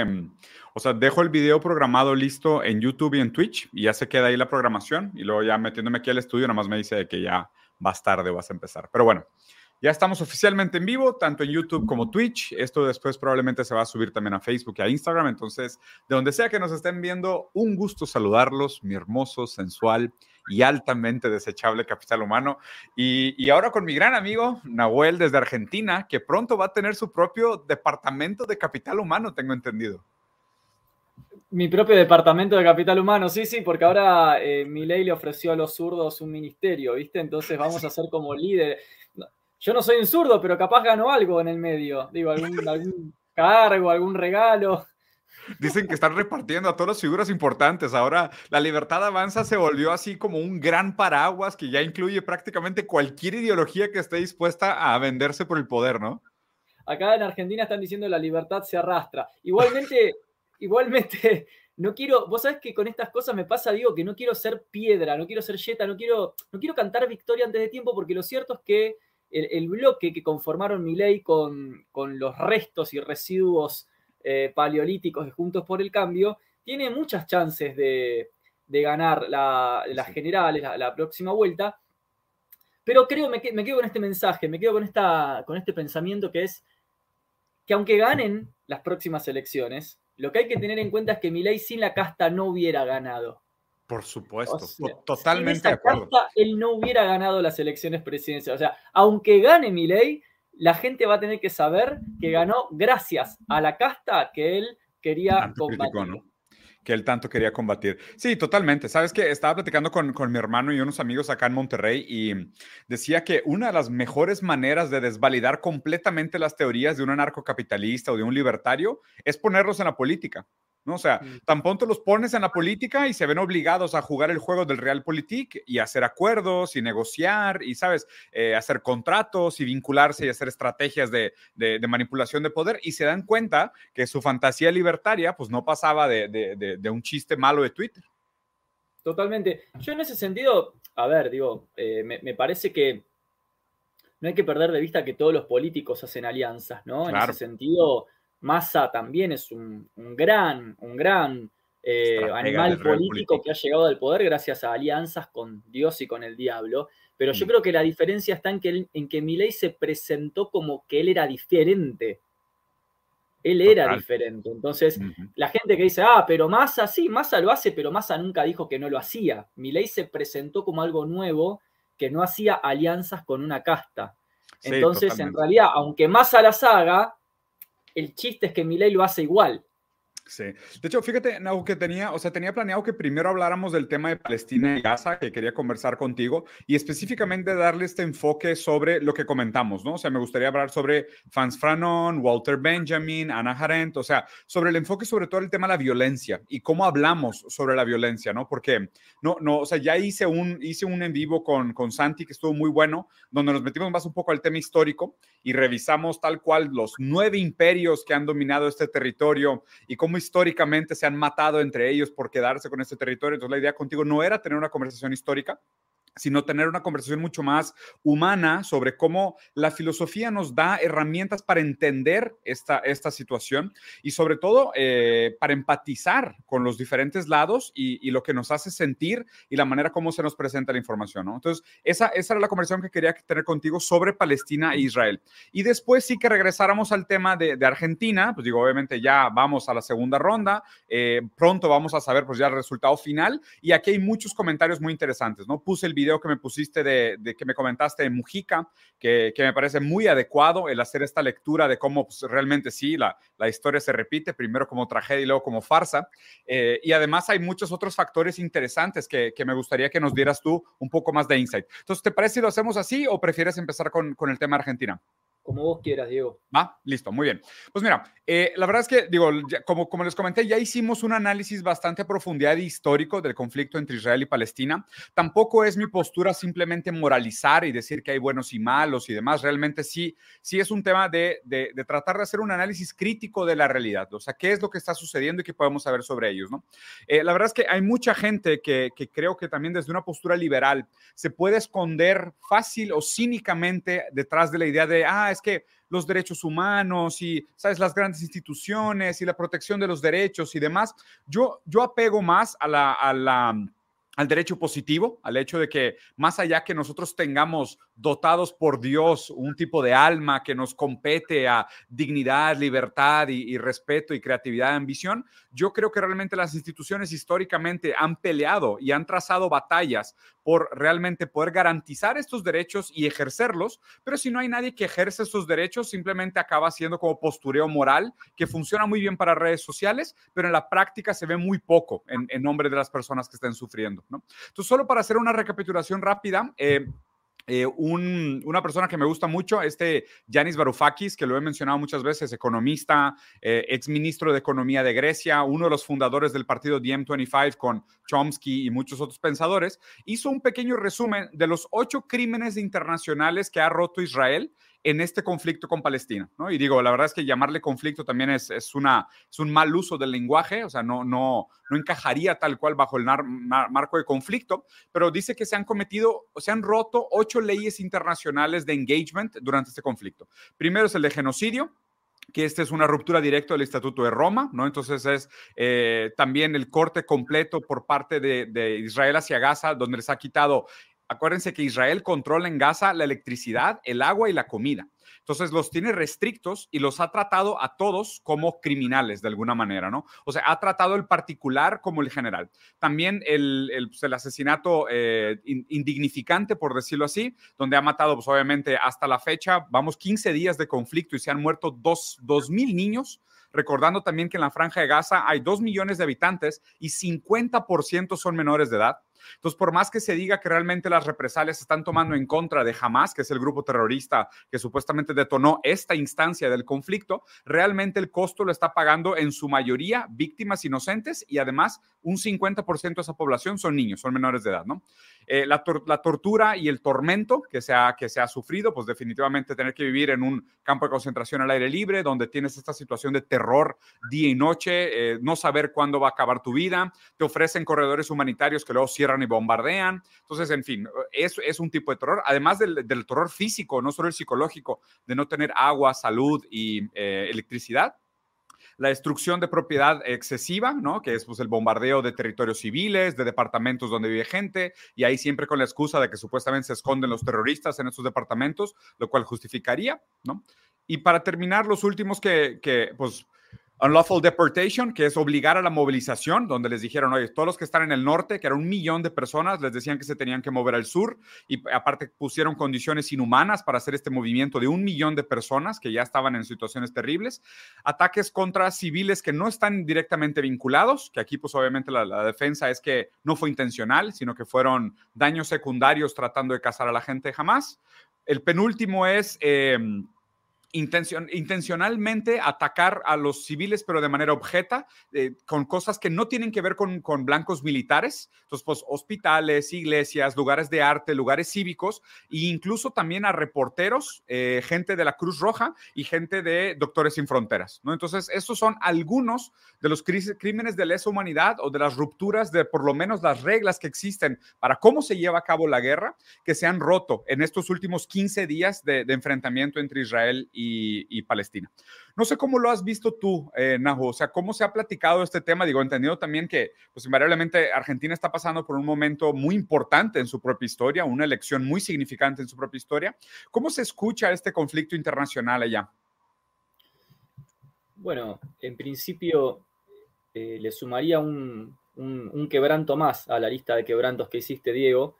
em, o sea, dejo el video programado listo en YouTube y en Twitch y ya se queda ahí la programación y luego ya metiéndome aquí al estudio, nada más me dice que ya vas tarde, vas a empezar. Pero bueno, ya estamos oficialmente en vivo, tanto en YouTube como Twitch. Esto después probablemente se va a subir también a Facebook y a Instagram. Entonces, de donde sea que nos estén viendo, un gusto saludarlos, mi hermoso, sensual y altamente desechable capital humano. Y, ahora con mi gran amigo Nahuel desde Argentina, que pronto va a tener su propio departamento de capital humano, tengo entendido. Mi propio departamento de capital humano, sí, sí, porque ahora eh, ley le ofreció a los zurdos un ministerio, ¿viste? Entonces vamos a ser como líder yo no soy un zurdo, pero capaz gano algo en el medio. Digo, algún, cargo, algún regalo. Dicen que están repartiendo a todas las figuras importantes. Ahora la libertad avanza se volvió así como un gran paraguas que ya incluye prácticamente cualquier ideología que esté dispuesta a venderse por el poder, ¿no? Acá en Argentina están diciendo la libertad se arrastra. Igualmente, igualmente, no quiero, vos sabés que con estas cosas me pasa, digo, que no quiero ser piedra, no quiero ser yeta, no quiero, no quiero cantar victoria antes de tiempo, porque lo cierto es que el, bloque que conformaron mi ley con, los restos y residuos eh, paleolíticos de Juntos por el Cambio, tiene muchas chances de, ganar las generales, la, próxima vuelta. Pero creo, me, me, quedo con este mensaje, me quedo con, esta, con este pensamiento que es que aunque ganen las próximas elecciones, lo que hay que tener en cuenta es que ley sin la casta no hubiera ganado. Por supuesto, totalmente de acuerdo. él no hubiera ganado las elecciones presidenciales. O sea, aunque gane mi ley, la gente va a tener que saber que ganó gracias a la casta que él quería combatir. Que él tanto quería combatir. Sí, totalmente. Sabes que estaba platicando con, con mi hermano y unos amigos acá en Monterrey y decía que una de las mejores maneras de desvalidar completamente las teorías de un anarcocapitalista o de un libertario es ponerlos en la política. ¿No? O sea, mm. tan pronto los pones en la política y se ven obligados a jugar el juego del realpolitik y hacer acuerdos y negociar y, ¿sabes?, eh, hacer contratos y vincularse y hacer estrategias de, manipulación de poder y se dan cuenta que su fantasía libertaria pues no pasaba de, un chiste malo de Twitter. Totalmente. Yo en ese sentido, a ver, digo, eh, me, parece que no hay que perder de vista que todos los políticos hacen alianzas, ¿no? En ese sentido, Massa también es un, gran, un gran eh, animal político que ha llegado al poder gracias a alianzas con Dios y con el diablo. Pero yo mm. creo que la diferencia está en que, en que Milei se presentó como que él era diferente. Él era diferente. Entonces, la gente que dice, ah, pero Massa, sí, Massa lo hace, pero Massa nunca dijo que no lo hacía. Milei se presentó como algo nuevo, que no hacía alianzas con una casta. Entonces, en realidad, aunque Massa las haga, el chiste es que Milei lo hace igual. Sí. De hecho, fíjate, Nau, que tenía, o sea, tenía planeado que primero habláramos del tema de Palestina y Gaza, que quería conversar contigo, y específicamente darle este enfoque sobre lo que comentamos, ¿no? O sea, me gustaría hablar sobre Franz Franon, Walter Benjamin, Ana Arendt, o sea, sobre el enfoque sobre todo el tema de la violencia y cómo hablamos sobre la violencia, ¿no? Porque, no, no, o sea, ya hice un, hice un en vivo con, con Santi que estuvo muy bueno, donde nos metimos más un poco al tema histórico y revisamos tal cual los nueve imperios que han dominado este territorio y cómo históricamente se han matado entre ellos por quedarse con este territorio. Entonces la idea contigo no era tener una conversación histórica, sino tener una conversación mucho más humana sobre cómo la filosofía nos da herramientas para entender esta, esta situación y sobre todo eh, para empatizar con los diferentes lados y, lo que nos hace sentir y la manera como se nos presenta la información. ¿no? Entonces, esa, esa era la conversación que quería tener contigo sobre Palestina e Israel. Y después sí que regresáramos al tema de, Argentina, pues digo, obviamente ya vamos a la segunda ronda, eh, pronto vamos a saber pues ya el resultado final y aquí hay muchos comentarios muy interesantes, ¿no? Puse el video que me pusiste de, que me comentaste de Mujica, que, me parece muy adecuado el hacer esta lectura de cómo pues, realmente sí, la, la, historia se repite, primero como tragedia y luego como farsa. Eh, y además hay muchos otros factores interesantes que, me gustaría que nos dieras tú un poco más de insight. Entonces, ¿te parece si lo hacemos así o prefieres empezar con, con el tema Argentina? Como vos quieras, Diego. Va, listo, muy bien. Pues mira, eh, la verdad es que, digo, como, como les comenté, ya hicimos un análisis bastante a profundidad y histórico del conflicto entre Israel y Palestina. Tampoco es mi postura simplemente moralizar y decir que hay buenos y malos y demás. Realmente sí, sí es un tema de, de, tratar de hacer un análisis crítico de la realidad. O sea, qué es lo que está sucediendo y qué podemos saber sobre ellos, ¿no? Eh, la verdad es que hay mucha gente que, que creo que también desde una postura liberal se puede esconder fácil o cínicamente detrás de la idea de, ah, es que los derechos humanos y, ¿sabes?, las grandes instituciones y la protección de los derechos y demás. Yo, yo apego más a la, al derecho positivo, al hecho de que más allá que nosotros tengamos dotados por Dios un tipo de alma que nos compete a dignidad, libertad y, respeto y creatividad ambición, yo creo que realmente las instituciones históricamente han peleado y han trazado batallas por realmente poder garantizar estos derechos y ejercerlos, pero si no hay nadie que ejerce estos derechos, simplemente acaba siendo como postureo moral que funciona muy bien para redes sociales, pero en la práctica se ve muy poco en, nombre de las personas que estén sufriendo. Entonces, solo para hacer una recapitulación rápida, eh, eh, una persona que me gusta mucho, este Yanis Varoufakis, que lo he mencionado muchas veces, economista, eh, ex ministro de Economía de Grecia, uno de los fundadores del partido DM25 con Chomsky y muchos otros pensadores, hizo un pequeño resumen de los ocho crímenes internacionales que ha roto Israel en este conflicto con Palestina, ¿no? Y digo, la verdad es que llamarle conflicto también es, es, una, es un mal uso del lenguaje, o sea, no, no, no encajaría tal cual bajo el marco de conflicto, pero dice que se han cometido, o se han roto ocho leyes internacionales de engagement durante este conflicto. Primero es el de genocidio, que esta es una ruptura directa del Estatuto de Roma, ¿no? Entonces es eh, también el corte completo por parte de, de, Israel hacia Gaza, donde les ha quitado Acuérdense que Israel controla en Gaza la electricidad, el agua y la comida. Entonces los tiene restrictos y los ha tratado a todos como criminales de alguna manera, ¿no? O sea, ha tratado el particular como el general. También el, el, pues, asesinato eh, indignificante, por decirlo así, donde ha matado, pues obviamente hasta la fecha, vamos 15 días de conflicto y se han muerto dos, dos mil niños recordando también que en la franja de Gaza hay dos millones de habitantes y 50% son menores de edad. Entonces, por más que se diga que realmente las represalias se están tomando en contra de Hamas, que es el grupo terrorista que supuestamente detonó esta instancia del conflicto, realmente el costo lo está pagando en su mayoría víctimas inocentes y además un 50% de esa población son niños, son menores de edad, ¿no? Eh, la, tortura y el tormento que se, ha, que se ha sufrido, pues definitivamente tener que vivir en un campo de concentración al aire libre, donde tienes esta situación de terror día y noche, eh, no saber cuándo va a acabar tu vida, te ofrecen corredores humanitarios que luego cierran y bombardean. Entonces, en fin, es, es un tipo de terror, además del, del terror físico, no solo el psicológico, de no tener agua, salud y eh, electricidad la destrucción de propiedad excesiva, ¿no? Que es pues, el bombardeo de territorios civiles, de departamentos donde vive gente, y ahí siempre con la excusa de que supuestamente se esconden los terroristas en esos departamentos, lo cual justificaría, ¿no? Y para terminar, los últimos que, que pues, Unlawful Deportation, que es obligar a la movilización, donde les dijeron, oye, todos los que están en el norte, que era un millón de personas, les decían que se tenían que mover al sur y aparte pusieron condiciones inhumanas para hacer este movimiento de un millón de personas que ya estaban en situaciones terribles. Ataques contra civiles que no están directamente vinculados, que aquí pues obviamente la, defensa es que no fue intencional, sino que fueron daños secundarios tratando de cazar a la gente jamás. El penúltimo es... Em, intencionalmente atacar a los civiles, pero de manera objeta, eh, con cosas que no tienen que ver con, con, blancos militares, entonces, pues hospitales, iglesias, lugares de arte, lugares cívicos, e incluso también a reporteros, eh, gente de la Cruz Roja y gente de Doctores Sin Fronteras, ¿no? Entonces, estos son algunos de los crímenes de lesa humanidad o de las rupturas de por lo menos las reglas que existen para cómo se lleva a cabo la guerra, que se han roto en estos últimos 15 días de, de enfrentamiento entre Israel y y, Palestina. No sé cómo lo has visto tú, eh, o sea, cómo se ha platicado este tema. Digo, entendido también que, pues invariablemente, Argentina está pasando por un momento muy importante en su propia historia, una elección muy significante en su propia historia. ¿Cómo se escucha este conflicto internacional allá? Bueno, en principio eh, le sumaría un, quebranto más a la lista de quebrantos que hiciste, Diego,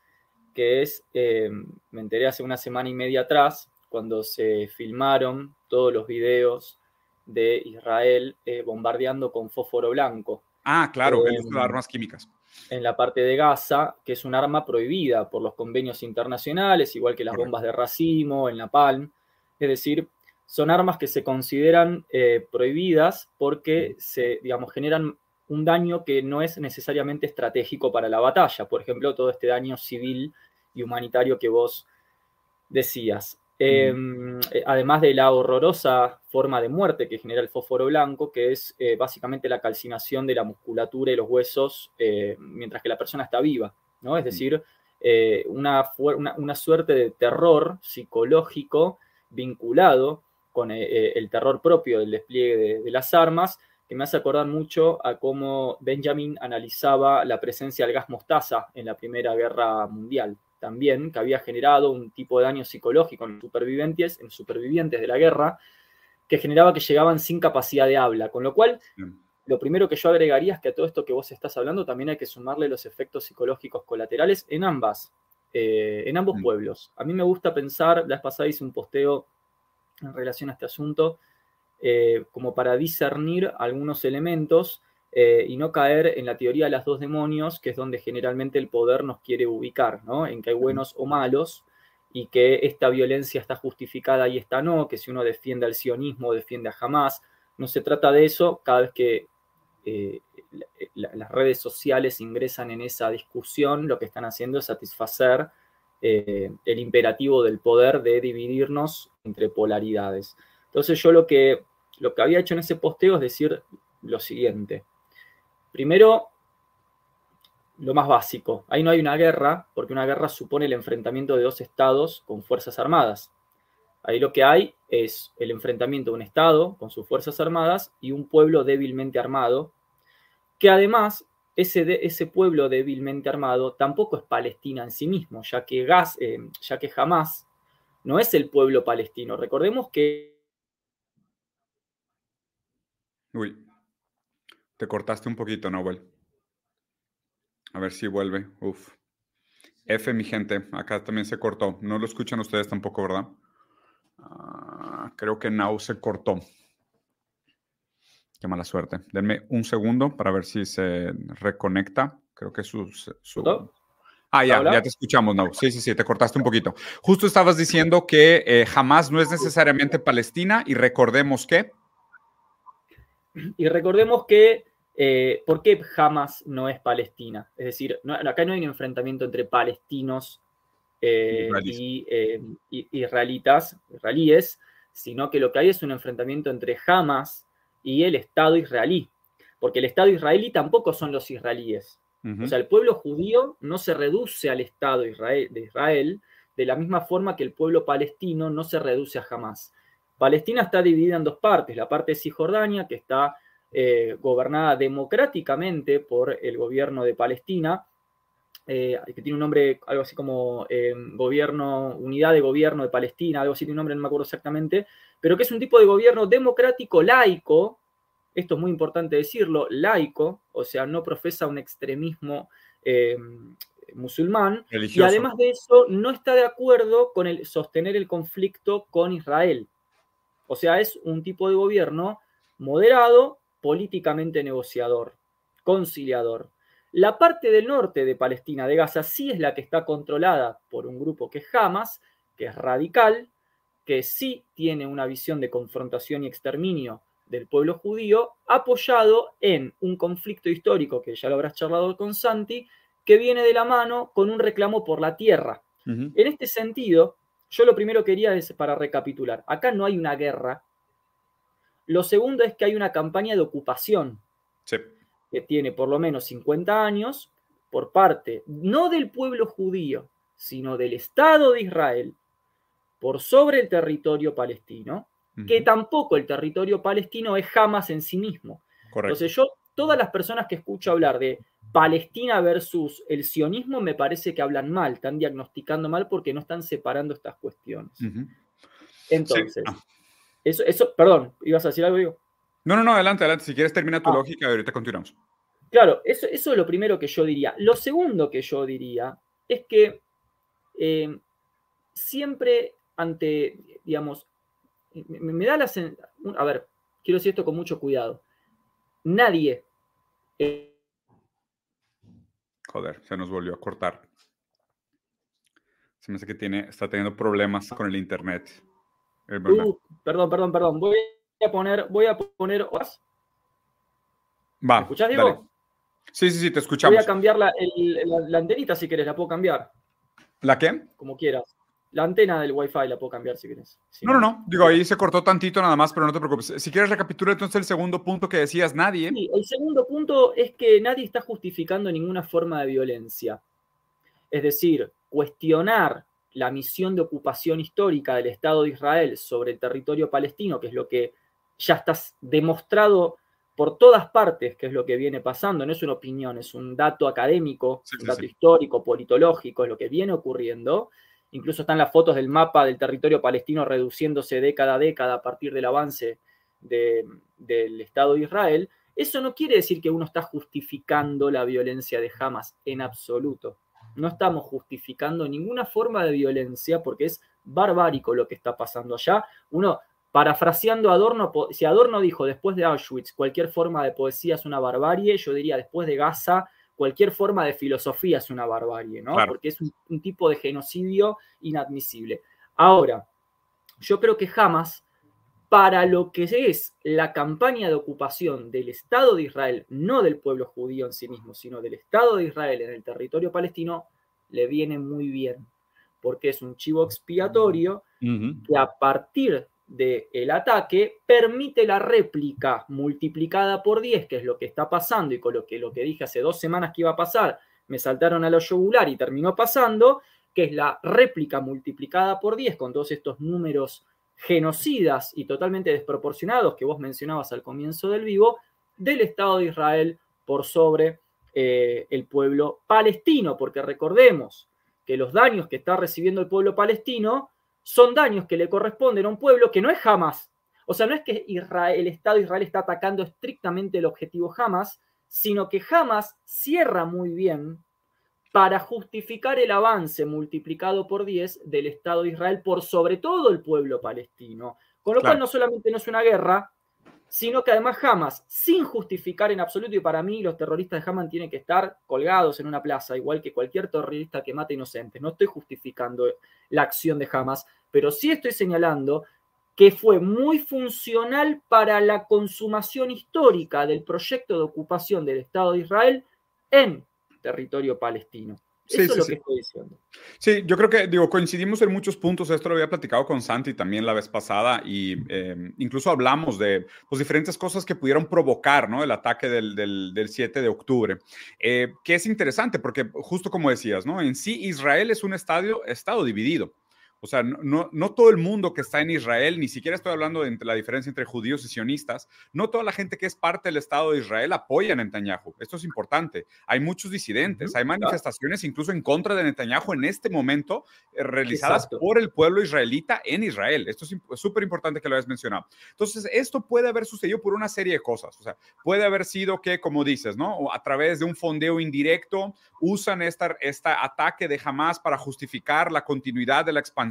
que es, eh, me enteré hace una semana y media atrás, cuando se filmaron todos los videos de Israel eh, bombardeando con fósforo blanco. Ah, claro, eh, armas químicas. En la parte de Gaza, que es un arma prohibida por los convenios internacionales, igual que las bombas de racimo, en la Palm. Es decir, son armas que se consideran eh, prohibidas porque se, digamos, generan un daño que no es necesariamente estratégico para la batalla. Por ejemplo, todo este daño civil y humanitario que vos decías. Em, eh, además de la horrorosa forma de muerte que genera el fósforo blanco, que es eh, básicamente la calcinación de la musculatura y los huesos eh, mientras que la persona está viva, ¿no? Es decir, una, una, suerte de terror psicológico vinculado con el terror propio del despliegue de, las armas, que me hace acordar mucho a cómo Benjamin analizaba la presencia del gas mostaza en la Primera Guerra Mundial también, que había generado un tipo de daño psicológico en supervivientes, en supervivientes de la guerra, que generaba que llegaban sin capacidad de habla. Con lo cual, lo primero que yo agregaría es que a todo esto que vos estás hablando también hay que sumarle los efectos psicológicos colaterales en ambas, eh, en ambos pueblos. A mí me gusta pensar, la vez pasada hice un posteo en relación a este asunto, eh, como para discernir algunos elementos eh, y no caer en la teoría de las dos demonios, que es donde generalmente el poder nos quiere ubicar, ¿no? En que hay buenos o malos y que esta violencia está justificada y esta no, que si uno defiende al sionismo, defiende a Hamas. No se trata de eso cada vez que eh, las redes sociales ingresan en esa discusión, lo que están haciendo es satisfacer eh, el imperativo del poder de dividirnos entre polaridades. Entonces yo lo que, lo que había hecho en ese posteo es decir lo siguiente. Primero, lo más básico. Ahí no hay una guerra, porque una guerra supone el enfrentamiento de dos estados con fuerzas armadas. Ahí lo que hay es el enfrentamiento de un estado con sus fuerzas armadas y un pueblo débilmente armado, que además ese, ese pueblo débilmente armado tampoco es Palestina en sí mismo, ya que, gas, eh, ya que jamás no es el pueblo palestino. Recordemos que... Uy, te cortaste un poquito, Noel. A ver si vuelve. Uf. F, mi gente. Acá también se cortó. No lo escuchan ustedes tampoco, ¿verdad? Ah, creo que Now se cortó. Qué mala suerte. Denme un segundo para ver si se reconecta. Creo que su... su... Ah, ya, ya te escuchamos, Now. Sí, sí, sí, te cortaste un poquito. Justo estabas diciendo que eh, jamás no es necesariamente Palestina y recordemos que... Y recordemos que eh, ¿Por qué Hamas no es Palestina? Es decir, acá no hay un enfrentamiento entre palestinos eh, y eh, israelitas, israelíes, sino que lo que hay es un enfrentamiento entre Hamas y el Estado israelí. Porque el Estado israelí tampoco son los israelíes. O sea, el pueblo judío no se reduce al Estado de Israel de la misma forma que el pueblo palestino no se reduce a Hamas. Palestina está dividida en dos partes. La parte de Cisjordania, que está eh, gobernada democráticamente por el gobierno de Palestina, eh, que tiene un nombre algo así como eh, gobierno, unidad de gobierno de Palestina, algo así tiene un nombre, no me acuerdo exactamente, pero que es un tipo de gobierno democrático laico, esto es muy importante decirlo, laico, o sea, no profesa un extremismo musulmán, y además de eso no está de acuerdo con el sostener el conflicto con Israel. O sea, es un tipo de gobierno moderado políticamente negociador, conciliador. La parte del norte de Palestina, de Gaza, sí es la que está controlada por un grupo que es Hamas, que es radical, que sí tiene una visión de confrontación y exterminio del pueblo judío, apoyado en un conflicto histórico que ya lo habrás charlado con Santi, que viene de la mano con un reclamo por la tierra. En este sentido, yo lo primero quería es para recapitular, acá no hay una guerra lo segundo es que hay una campaña de ocupación que tiene por lo menos 50 años por parte no del pueblo judío, sino del Estado de Israel por sobre el territorio palestino, que tampoco el territorio palestino es jamás en sí mismo. Entonces yo, todas las personas que escucho hablar de Palestina versus el sionismo me parece que hablan mal, están diagnosticando mal porque no están separando estas cuestiones. Entonces, ah. Eso, eso, perdón, ¿ibas a decir algo, digo? No, no, no, adelante, adelante. Si quieres termina tu ah. lógica y ahorita continuamos. Claro, eso, eso es lo primero que yo diría. Lo segundo que yo diría es que eh, siempre ante, digamos, me, da la sensación, a ver, quiero decir esto con mucho cuidado. Nadie. Eh, Joder, se nos volvió a cortar. Se me hace que tiene, está teniendo problemas con el internet. Uh, perdón, perdón, perdón. Voy a poner, voy a poner. Va. ¿Me escuchás, Diego? Sí, sí, sí, te escuchamos. Voy a cambiar la, antenita si quieres, la puedo cambiar. ¿La qué? Como quieras. La antena del Wi-Fi la puedo cambiar si quieres. no, no, no. Digo, ahí se cortó tantito nada más, pero no te preocupes. Si quieres recapitular entonces el segundo punto que decías, nadie. Sí, el segundo punto es que nadie está justificando ninguna forma de violencia. Es decir, cuestionar la misión de ocupación histórica del Estado de Israel sobre el territorio palestino, que es lo que ya está demostrado por todas partes, que es lo que viene pasando, no es una opinión, es un dato académico, un dato histórico, politológico, es lo que viene ocurriendo. Incluso están las fotos del mapa del territorio palestino reduciéndose década a década a partir del avance del Estado de Israel. Eso no quiere decir que uno está justificando la violencia de Hamas en absoluto. No estamos justificando ninguna forma de violencia porque es barbárico lo que está pasando allá. Uno, parafraseando Adorno, si Adorno dijo después de Auschwitz cualquier forma de poesía es una barbarie, yo diría después de Gaza cualquier forma de filosofía es una barbarie, ¿no? Porque es un, tipo de genocidio inadmisible. Ahora, yo creo que jamás para lo que es la campaña de ocupación del Estado de Israel, no del pueblo judío en sí mismo, sino del Estado de Israel en el territorio palestino, le viene muy bien, porque es un chivo expiatorio que a partir del ataque permite la réplica multiplicada por 10, que es lo que está pasando y con lo que, lo que dije hace dos semanas que iba a pasar, me saltaron a lo yugular y terminó pasando, que es la réplica multiplicada por 10 con todos estos números genocidas y totalmente desproporcionados que vos mencionabas al comienzo del vivo del Estado de Israel por sobre eh, el pueblo palestino, porque recordemos que los daños que está recibiendo el pueblo palestino son daños que le corresponden a un pueblo que no es jamás. O sea, no es que Israel, el Estado de Israel está atacando estrictamente el objetivo jamás, sino que jamás cierra muy bien para justificar el avance multiplicado por 10 del Estado de Israel por sobre todo el pueblo palestino. Con lo cual no solamente no es una guerra, sino que además Hamas, sin justificar en absoluto, y para mí los terroristas de Hamas tienen que estar colgados en una plaza, igual que cualquier terrorista que mate inocentes. No estoy justificando la acción de Hamas, pero sí estoy señalando que fue muy funcional para la consumación histórica del proyecto de ocupación del Estado de Israel en territorio palestino. Eso es lo que estoy diciendo. Sí, yo creo que, digo, coincidimos en muchos puntos. Esto lo había platicado con Santi también la vez pasada y em, incluso hablamos de pues, diferentes cosas que pudieron provocar ¿no? el ataque del, del, 7 de octubre. Eh, que es interesante porque, justo como decías, ¿no? En sí, Israel es un estadio, estado dividido. O sea, no, no, todo el mundo que está en Israel, ni siquiera estoy hablando de la diferencia entre judíos y sionistas, no toda la gente que es parte del Estado de Israel apoya a Netanyahu. Esto es importante. Hay muchos disidentes, hay manifestaciones incluso en contra de Netanyahu en este momento eh, realizadas por el pueblo israelita en Israel. Esto es súper importante que lo hayas mencionado. Entonces, esto puede haber sucedido por una serie de cosas. O sea, puede haber sido que, como dices, ¿no? a través de un fondeo indirecto usan este esta ataque de Hamas para justificar la continuidad de la expansión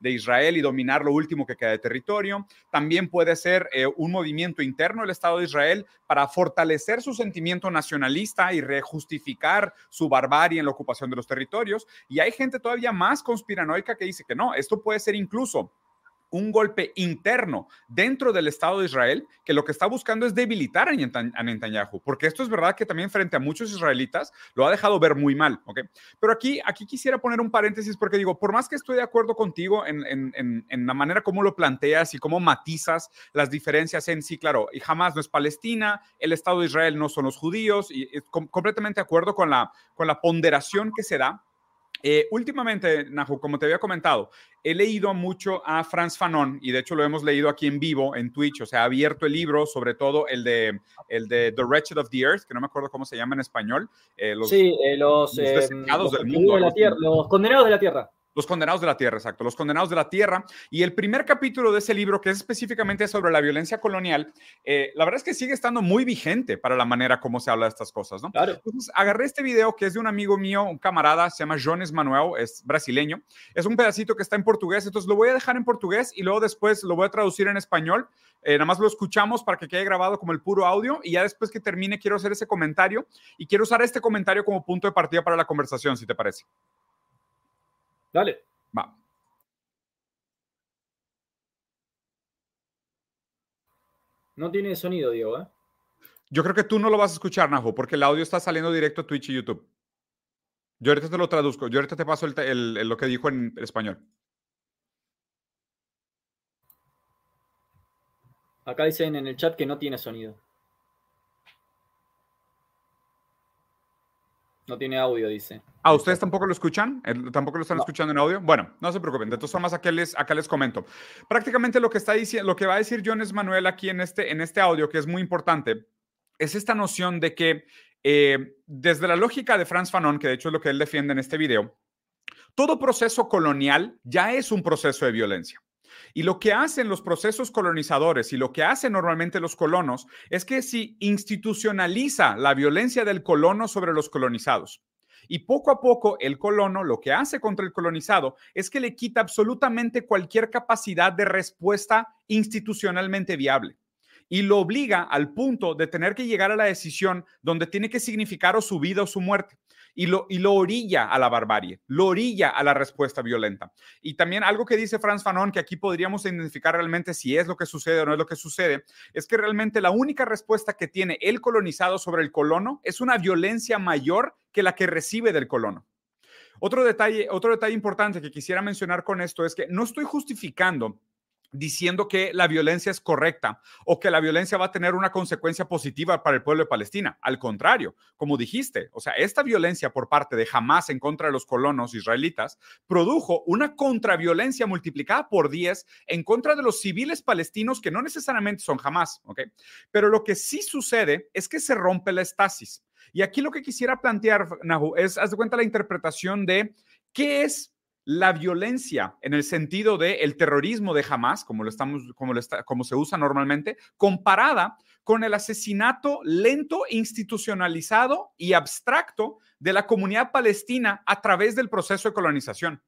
de Israel y dominar lo último que queda de territorio. También puede ser eh, un movimiento interno del Estado de Israel para fortalecer su sentimiento nacionalista y rejustificar su barbarie en la ocupación de los territorios. Y hay gente todavía más conspiranoica que dice que no, esto puede ser incluso un golpe interno dentro del Estado de Israel que lo que está buscando es debilitar a Netanyahu, porque esto es verdad que también frente a muchos israelitas lo ha dejado ver muy mal, ¿ok? Pero aquí, aquí quisiera poner un paréntesis porque digo, por más que estoy de acuerdo contigo en, en, en, la manera como lo planteas y cómo matizas las diferencias en sí, claro, y jamás no es Palestina, el Estado de Israel no son los judíos, y, completamente de acuerdo con la, con la ponderación que se da, eh, últimamente, Nahu, como te había comentado, he leído mucho a Franz Fanon y de hecho lo hemos leído aquí en vivo en Twitch, o sea, ha abierto el libro, sobre todo el de, el de The Wretched of the Earth, que no me acuerdo cómo se llama en español. Eh, los, sí, eh, los, los, del mundo, los condenados de la tierra. Los condenados de la tierra, exacto, los condenados de la tierra. Y el primer capítulo de ese libro, que es específicamente sobre la violencia colonial, eh, la verdad es que sigue estando muy vigente para la manera como se habla de estas cosas, ¿no? Claro. Entonces, agarré este video que es de un amigo mío, un camarada, se llama Jones Manuel, es brasileño. Es un pedacito que está en portugués, entonces lo voy a dejar en portugués y luego después lo voy a traducir en español. Eh, nada más lo escuchamos para que quede grabado como el puro audio y ya después que termine quiero hacer ese comentario y quiero usar este comentario como punto de partida para la conversación, si te parece. Dale. Va. No tiene sonido, Diego, ¿eh? Yo creo que tú no lo vas a escuchar, Najo, porque el audio está saliendo directo a Twitch y YouTube. Yo ahorita te lo traduzco, yo ahorita te paso lo que dijo en español. Acá dicen en el chat que no tiene sonido. No tiene audio, dice. ¿A ah, ustedes tampoco lo escuchan? ¿Tampoco lo están escuchando en audio? Bueno, no se preocupen. De todas formas, acá les, acá les comento. Prácticamente lo que, está diciendo, lo que va a decir Jones Manuel aquí en este, en este audio, que es muy importante, es esta noción de que eh, desde la lógica de Franz Fanon, que de hecho es lo que él defiende en este video, todo proceso colonial ya es un proceso de violencia. Y lo que hacen los procesos colonizadores y lo que hacen normalmente los colonos es que si institucionaliza la violencia del colono sobre los colonizados. Y poco a poco el colono lo que hace contra el colonizado es que le quita absolutamente cualquier capacidad de respuesta institucionalmente viable y lo obliga al punto de tener que llegar a la decisión donde tiene que significar o su vida o su muerte y lo, y lo orilla a la barbarie, lo orilla a la respuesta violenta. Y también algo que dice Franz Fanon, que aquí podríamos identificar realmente si es lo que sucede o no es lo que sucede, es que realmente la única respuesta que tiene el colonizado sobre el colono es una violencia mayor que la que recibe del colono. Otro detalle, otro detalle importante que quisiera mencionar con esto es que no estoy justificando diciendo que la violencia es correcta o que la violencia va a tener una consecuencia positiva para el pueblo de Palestina. Al contrario, como dijiste, o sea, esta violencia por parte de Hamas en contra de los colonos israelitas produjo una contraviolencia multiplicada por 10 en contra de los civiles palestinos que no necesariamente son Hamas, ¿ok? Pero lo que sí sucede es que se rompe la estasis. Y aquí lo que quisiera plantear, Nahu, es, haz de cuenta la interpretación de qué es la violencia en el sentido de el terrorismo de Hamas, como lo estamos, como, lo está, como se usa normalmente, comparada con el asesinato lento, institucionalizado y abstracto de la comunidad palestina a través del proceso de colonización.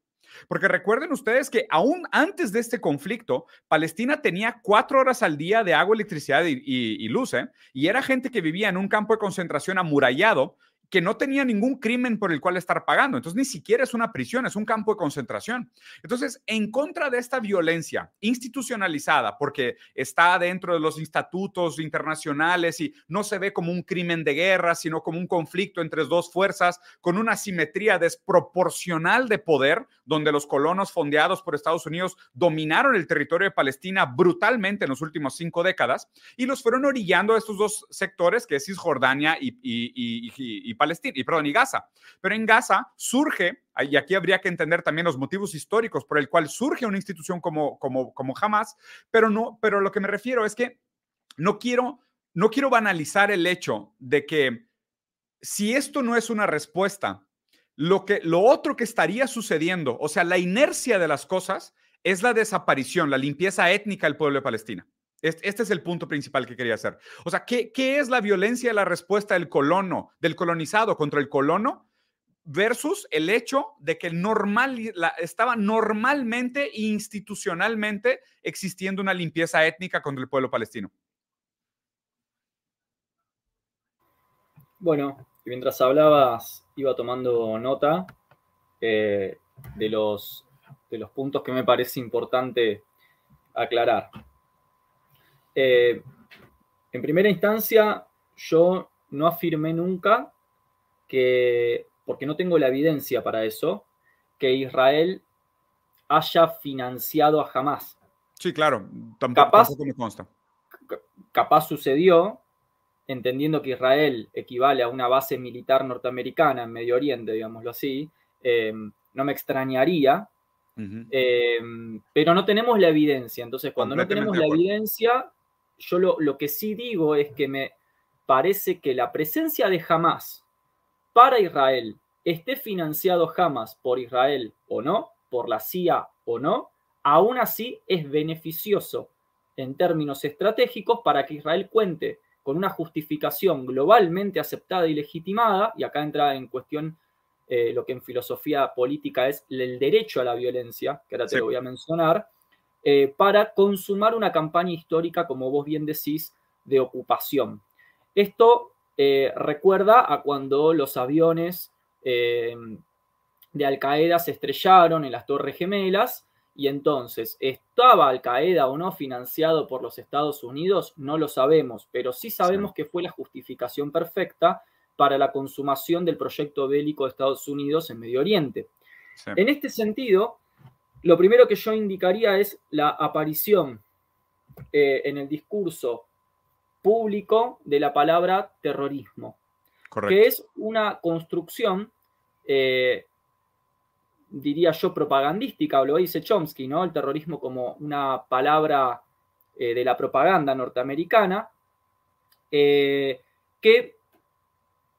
Porque recuerden ustedes que aún antes de este conflicto, Palestina tenía cuatro horas al día de agua, electricidad y, y luz, ¿eh? y era gente que vivía en un campo de concentración amurallado que no tenía ningún crimen por el cual estar pagando. Entonces, ni siquiera es una prisión, es un campo de concentración. Entonces, en contra de esta violencia institucionalizada, porque está dentro de los estatutos internacionales y no se ve como un crimen de guerra, sino como un conflicto entre dos fuerzas con una simetría desproporcional de poder, donde los colonos fondeados por Estados Unidos dominaron el territorio de Palestina brutalmente en los últimos cinco décadas y los fueron orillando a estos dos sectores, que es Cisjordania y, y, y, y Palestina, y perdón, y Gaza. Pero en Gaza surge, y aquí habría que entender también los motivos históricos por el cual surge una institución como, como, como Hamas, pero no, pero lo que me refiero es que no quiero, no quiero banalizar el hecho de que si esto no es una respuesta, lo, que, lo otro que estaría sucediendo, o sea, la inercia de las cosas, es la desaparición, la limpieza étnica del pueblo de Palestina. Este, es el punto principal que quería hacer. O sea, ¿qué, ¿qué, es la violencia de la respuesta del colono, del colonizado contra el colono versus el hecho de que normal, estaba normalmente e institucionalmente existiendo una limpieza étnica contra el pueblo palestino? Bueno, mientras hablabas, iba tomando nota eh, de, los, de los puntos que me parece importante aclarar. Eh, en primera instancia, yo no afirmé nunca que, porque no tengo la evidencia para eso, que Israel haya financiado a Hamas. Sí, claro, tampoco, capaz, me consta. Capaz sucedió, entendiendo que Israel equivale a una base militar norteamericana en Medio Oriente, digámoslo así, eh, no me extrañaría, eh, pero no tenemos la evidencia. Entonces, cuando no tenemos la evidencia, yo lo, que sí digo es que me parece que la presencia de Hamas para Israel, esté financiado Hamas por Israel o no, por la CIA o no, aún así es beneficioso en términos estratégicos para que Israel cuente con una justificación globalmente aceptada y legitimada, y acá entra en cuestión eh, lo que en filosofía política es el derecho a la violencia, que ahora te lo voy a mencionar, eh, para consumar una campaña histórica, como vos bien decís, de ocupación. Esto eh, recuerda a cuando los aviones eh, de Al Qaeda se estrellaron en las Torres Gemelas y entonces, ¿estaba Al Qaeda o no financiado por los Estados Unidos? No lo sabemos, pero sí sabemos que fue la justificación perfecta para la consumación del proyecto bélico de Estados Unidos en Medio Oriente. En este sentido, lo primero que yo indicaría es la aparición eh, en el discurso público de la palabra terrorismo. que es una construcción, eh, diría yo, propagandística, lo dice Chomsky, ¿no? El terrorismo como una palabra eh, de la propaganda norteamericana, que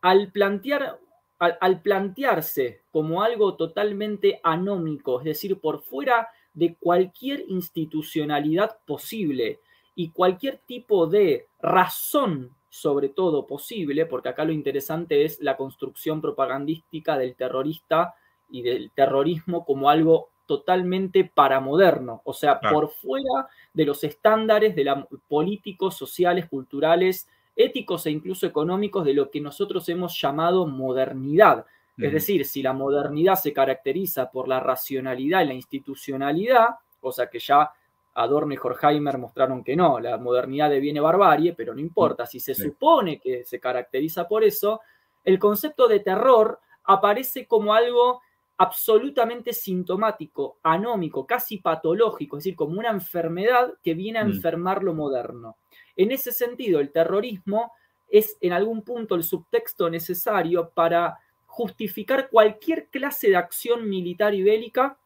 al plantear al, plantearse como algo totalmente anómico, es decir, por fuera de cualquier institucionalidad posible y cualquier tipo de razón sobre todo posible, porque acá lo interesante es la construcción propagandística del terrorista y del terrorismo como algo totalmente paramoderno, o sea, por fuera de los estándares de la, políticos, sociales, culturales, éticos e incluso económicos de lo que nosotros hemos llamado modernidad. Es decir, si la modernidad se caracteriza por la racionalidad y la institucionalidad, cosa que ya Adorno y Horkheimer mostraron que no, la modernidad deviene barbarie, pero no importa, si se supone que se caracteriza por eso, el concepto de terror aparece como algo absolutamente sintomático, anómico, casi patológico, es decir, como una enfermedad que viene a mm. enfermar lo moderno. En ese sentido, el terrorismo es en algún punto el subtexto necesario para justificar cualquier clase de acción militar y bélica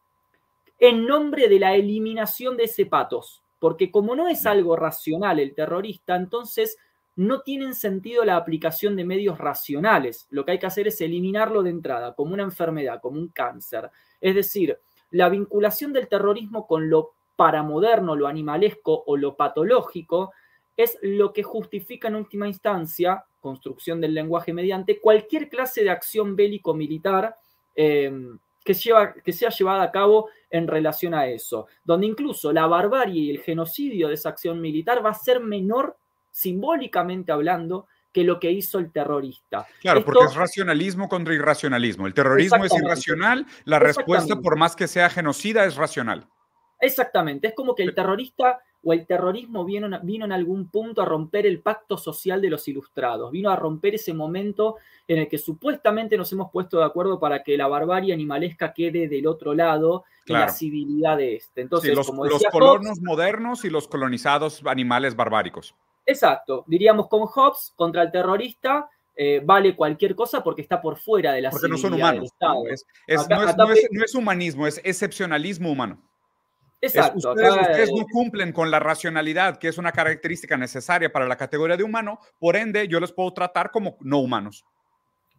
en nombre de la eliminación de ese patos. Porque como no es algo racional el terrorista, entonces no tienen sentido la aplicación de medios racionales. Lo que hay que hacer es eliminarlo de entrada, como una enfermedad, como un cáncer. Es decir, la vinculación del terrorismo con lo paramoderno, lo animalesco o lo patológico es lo que justifica en última instancia, construcción del lenguaje mediante, cualquier clase de acción bélico-militar em, que, que sea llevada a cabo en relación a eso, donde incluso la barbarie y el genocidio de esa acción militar va a ser menor, simbólicamente hablando, que lo que hizo el terrorista. Claro, porque es racionalismo contra irracionalismo. El terrorismo es irracional, la respuesta, por más que sea genocida, es racional. Exactamente, es como que el terrorista o el terrorismo vino, vino, en algún punto a romper el pacto social de los ilustrados, vino a romper ese momento en el que supuestamente nos hemos puesto de acuerdo para que la barbarie animalesca quede del otro lado y la civilidad de este. Entonces, los, como los colonos modernos y los colonizados animales barbáricos. Exacto, diríamos con Hobbes contra el terrorista, eh, vale cualquier cosa porque está por fuera de la Porque no son humanos. no es humanismo, es excepcionalismo humano. Exacto. ustedes, no cumplen con la racionalidad, que es una característica necesaria para la categoría de humano, por ende yo los puedo tratar como no humanos.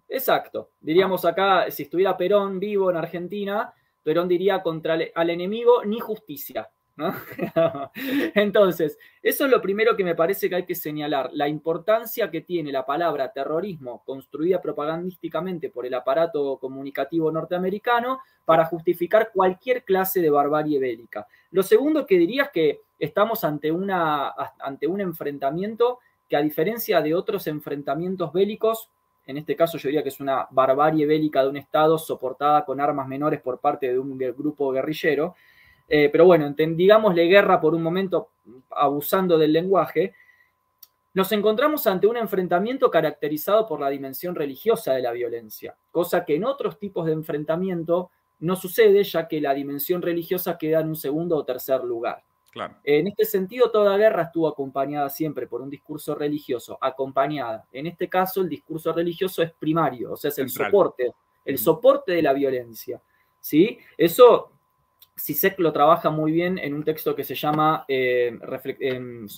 Exacto. Diríamos acá, si estuviera Perón vivo en Argentina, Perón diría contra al enemigo ni justicia. Entonces, eso es lo primero que me parece que hay que señalar, la importancia que tiene la palabra terrorismo construida propagandísticamente por el aparato comunicativo norteamericano para justificar cualquier clase de barbarie bélica. Lo segundo que diría es que estamos ante, una, ante un enfrentamiento que a diferencia de otros enfrentamientos bélicos, en este caso yo diría que es una barbarie bélica de un Estado soportada con armas menores por parte de un grupo guerrillero, eh, pero bueno, digámosle guerra por un momento abusando del lenguaje, nos encontramos ante un enfrentamiento caracterizado por la dimensión religiosa de la violencia, cosa que en otros tipos de enfrentamiento no sucede, ya que la dimensión religiosa queda en un segundo o tercer lugar. En este sentido, toda guerra estuvo acompañada siempre por un discurso religioso, acompañada. En este caso, el discurso religioso es primario, o sea, es el soporte, el soporte de la violencia. ¿sí? Eso Sisek lo trabaja muy bien en un texto que se llama eh,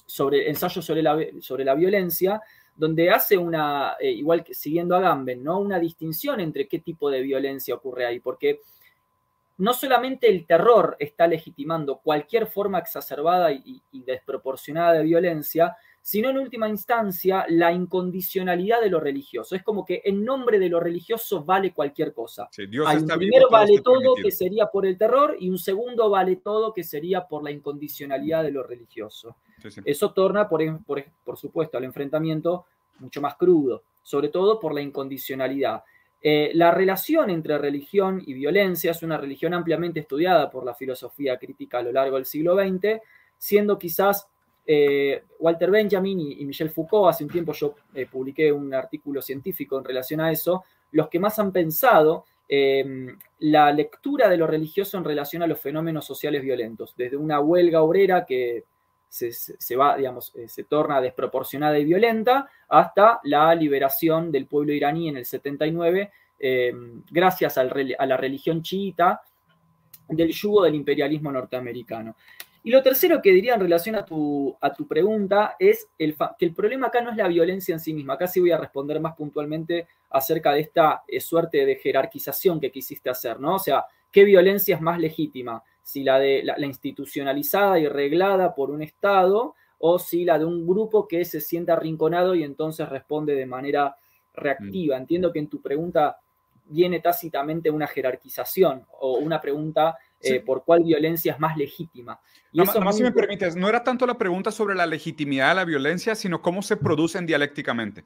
sobre, Ensayo sobre la, sobre la violencia, donde hace una, eh, igual que siguiendo a Gamben, ¿no? una distinción entre qué tipo de violencia ocurre ahí, porque no solamente el terror está legitimando cualquier forma exacerbada y desproporcionada de violencia, sino en última instancia la incondicionalidad de lo religioso. Es como que en nombre de lo religioso vale cualquier cosa. un primero vale todo que sería por el terror y un segundo vale todo que sería por la incondicionalidad de lo religioso. Eso torna, por, por, supuesto, al enfrentamiento mucho más crudo, sobre todo por la incondicionalidad. Eh, la relación entre religión y violencia es una religión ampliamente estudiada por la filosofía crítica a lo largo del siglo XX, siendo quizás eh, Walter Benjamin y, Michel Foucault, hace un tiempo yo eh, publiqué un artículo científico en relación a eso, los que más han pensado em, la lectura de lo religioso en relación a los fenómenos sociales violentos, desde una huelga obrera que se, va, digamos, eh, se torna desproporcionada y violenta hasta la liberación del pueblo iraní en el 79, em, gracias a la religión chiita del yugo del imperialismo norteamericano. Y lo tercero que diría en relación a tu, a tu pregunta es el que el problema acá no es la violencia en sí misma. Acá sí voy a responder más puntualmente acerca de esta eh, suerte de jerarquización que quisiste hacer, ¿no? O sea, ¿qué violencia es más legítima? Si la, de, la, institucionalizada y reglada por un Estado o si la de un grupo que se sienta arrinconado y entonces responde de manera reactiva. Mm. Entiendo que en tu pregunta viene tácitamente una jerarquización o una pregunta eh, por cuál violencia es más legítima. Y no, más si me permites, no era tanto la pregunta sobre la legitimidad de la violencia, sino cómo se producen dialécticamente.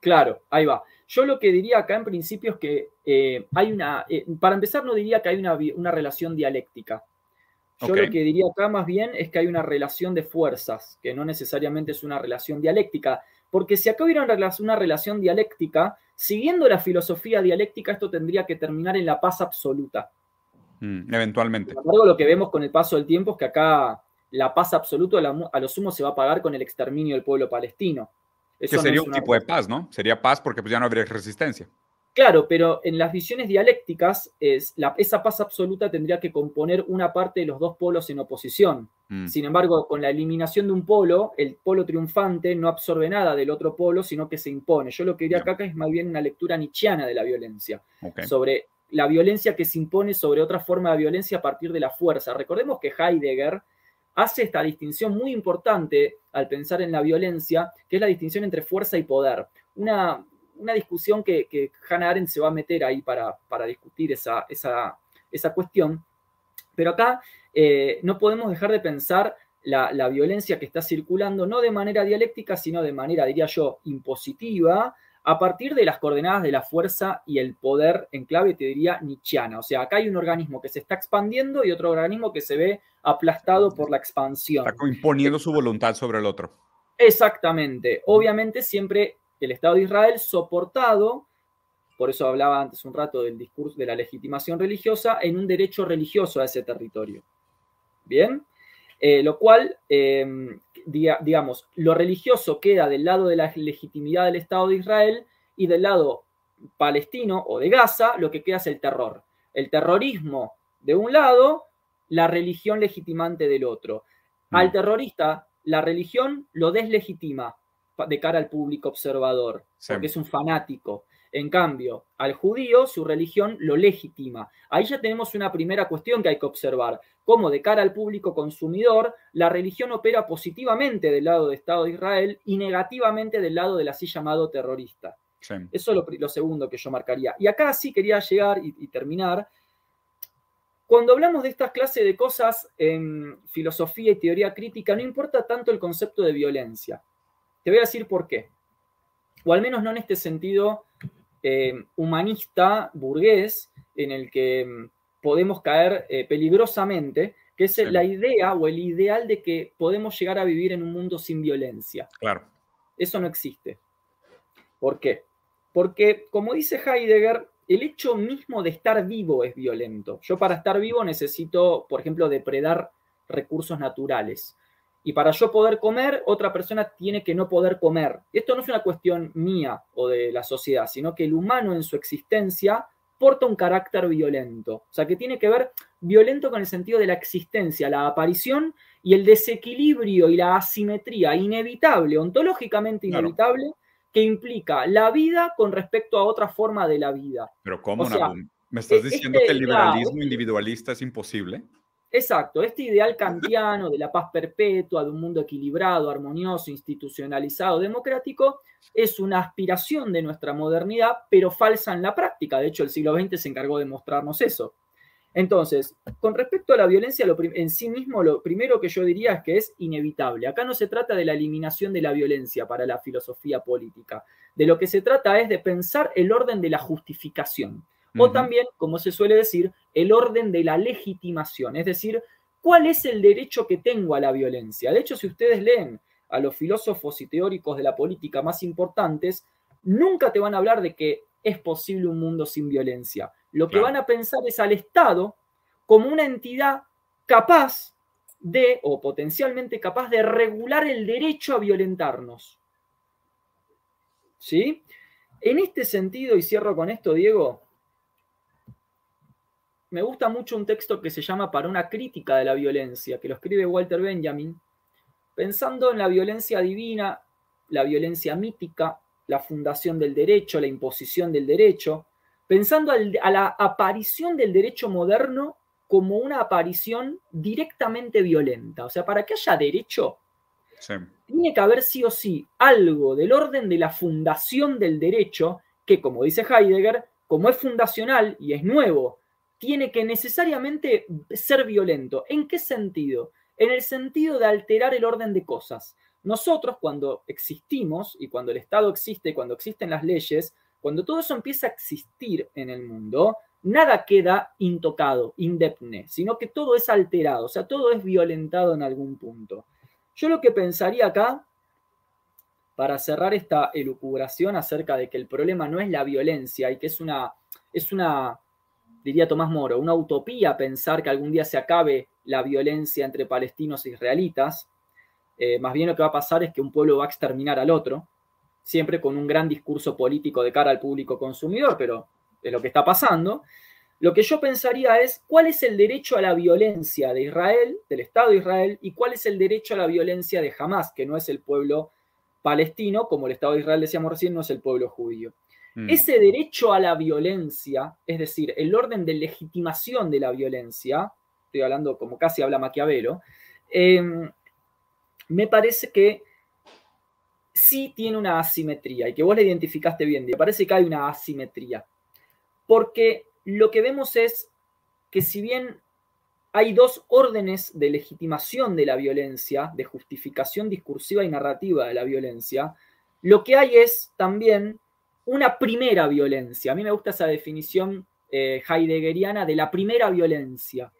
Claro, ahí va. Yo lo que diría acá en principio es que eh, hay una, eh, para empezar no diría que hay una, una relación dialéctica. Yo lo que diría acá más bien es que hay una relación de fuerzas, que no necesariamente es una relación dialéctica, porque si acá hubiera una relación dialéctica, siguiendo la filosofía dialéctica, esto tendría que terminar en la paz absoluta. Mm, eventualmente. Sin embargo, lo que vemos con el paso del tiempo es que acá la paz absoluta a lo sumo se va a pagar con el exterminio del pueblo palestino. que sería un tipo de paz, ¿no? Sería paz porque pues ya no habría resistencia. Claro, pero en las visiones dialécticas, es la, esa paz absoluta tendría que componer una parte de los dos polos en oposición. Mm. Sin embargo, con la eliminación de un polo, el polo triunfante no absorbe nada del otro polo, sino que se impone. Yo lo que diría acá es más bien una lectura nietzscheana de la violencia, sobre la violencia que se impone sobre otra forma de violencia a partir de la fuerza. Recordemos que Heidegger hace esta distinción muy importante al pensar en la violencia, que es la distinción entre fuerza y poder. Una, discusión que, Hannah Arendt se va a meter ahí para, discutir esa, esa, cuestión. Pero acá eh, no podemos dejar de pensar la, la, violencia que está circulando, no de manera dialéctica, sino de manera, diría yo, impositiva, a partir de las coordenadas de la fuerza y el poder en clave, te diría, nietzscheana. O sea, acá hay un organismo que se está expandiendo y otro organismo que se ve aplastado por la expansión. Está imponiendo su voluntad sobre el otro. Exactamente. Obviamente siempre el Estado de Israel soportado, por eso hablaba antes un rato del discurso de la legitimación religiosa, en un derecho religioso a ese territorio. Bien, eh, lo cual em, digamos, lo religioso queda del lado de la legitimidad del Estado de Israel y del lado palestino o de Gaza lo que queda es el terror. El terrorismo de un lado, la religión legitimante del otro. Al mm. terrorista, la religión lo deslegitima de cara al público observador, porque es un fanático. En cambio, al judío su religión lo legitima. Ahí ya tenemos una primera cuestión que hay que observar, cómo de cara al público consumidor la religión opera positivamente del lado del Estado de Israel y negativamente del lado del así llamado terrorista. Eso es lo, segundo que yo marcaría. Y acá sí quería llegar y, y terminar. Cuando hablamos de estas clases de cosas en filosofía y teoría crítica, no importa tanto el concepto de violencia. Te voy a decir por qué. O al menos no en este sentido eh, humanista burgués en el que mm, podemos caer eh, peligrosamente, que es la idea o el ideal de que podemos llegar a vivir en un mundo sin violencia. Claro. Eso no existe. ¿Por qué? Porque, como dice Heidegger, el hecho mismo de estar vivo es violento. Yo para estar vivo necesito, por ejemplo, depredar recursos naturales. Y para yo poder comer, otra persona tiene que no poder comer. Esto no es una cuestión mía o de la sociedad, sino que el humano en su existencia porta un carácter violento. O sea, que tiene que ver violento con el sentido de la existencia, la aparición y el desequilibrio y la asimetría inevitable, ontológicamente inevitable, que implica la vida con respecto a otra forma de la vida. Pero ¿cómo? ¿Me estás e-, diciendo que el liberalismo individualista es imposible? Exacto, este ideal kantiano de la paz perpetua, de un mundo equilibrado, armonioso, institucionalizado, democrático, es una aspiración de nuestra modernidad, pero falsa en la práctica. De hecho, el siglo XX se encargó de mostrarnos eso. Entonces, con respecto a la violencia en sí mismo, lo primero que yo diría es que es inevitable. Acá no se trata de la eliminación de la violencia para la filosofía política. De lo que se trata es de pensar el orden de la justificación. O también, como se suele decir, el orden de la legitimación, es decir, cuál es el derecho que tengo a la violencia. De hecho, si ustedes leen a los filósofos y teóricos de la política más importantes, nunca te van a hablar de que es posible un mundo sin violencia. Lo que van a pensar es al Estado como una entidad capaz de, o potencialmente capaz de regular el derecho a violentarnos. ¿Sí? En este sentido, y cierro con esto, Diego, me gusta mucho un texto que se llama Para una crítica de la violencia, que lo escribe Walter Benjamin, pensando en la violencia divina, la violencia mítica, la fundación del derecho, la imposición del derecho, pensando a la aparición del derecho moderno como una aparición directamente violenta. O sea, para que haya derecho, tiene que haber sí o sí algo del orden de la fundación del derecho que, como dice Heidegger, como es fundacional y es nuevo, tiene que necesariamente ser violento. ¿En qué sentido? En el sentido de alterar el orden de cosas. Nosotros cuando existimos y cuando el Estado existe, cuando existen las leyes, cuando todo eso empieza a existir en el mundo, nada queda intocado, indepne, sino que todo es alterado, o sea, todo es violentado en algún punto. Yo lo que pensaría acá, para cerrar esta elucubración acerca de que el problema no es la violencia y que es una, es una, diría Tomás Moro, una utopía pensar que algún día se acabe la violencia entre palestinos e israelitas, eh, más bien lo que va a pasar es que un pueblo va a exterminar al otro, siempre con un gran discurso político de cara al público consumidor, pero es lo que está pasando. Lo que yo pensaría es cuál es el derecho a la violencia de Israel, del Estado de Israel, y cuál es el derecho a la violencia de Hamas, que no es el pueblo palestino, como el Estado de Israel decíamos recién, no es el pueblo judío. Mm. Ese derecho a la violencia, es decir, el orden de legitimación de la violencia, estoy hablando como casi habla Maquiavelo, em, me parece que sí tiene una asimetría y que vos la identificaste bien. Me parece que hay una asimetría. Porque lo que vemos es que si bien hay dos órdenes de legitimación de la violencia, de justificación discursiva y narrativa de la violencia, lo que hay es también una primera violencia. A mí me gusta esa definición eh, heideggeriana de la primera violencia.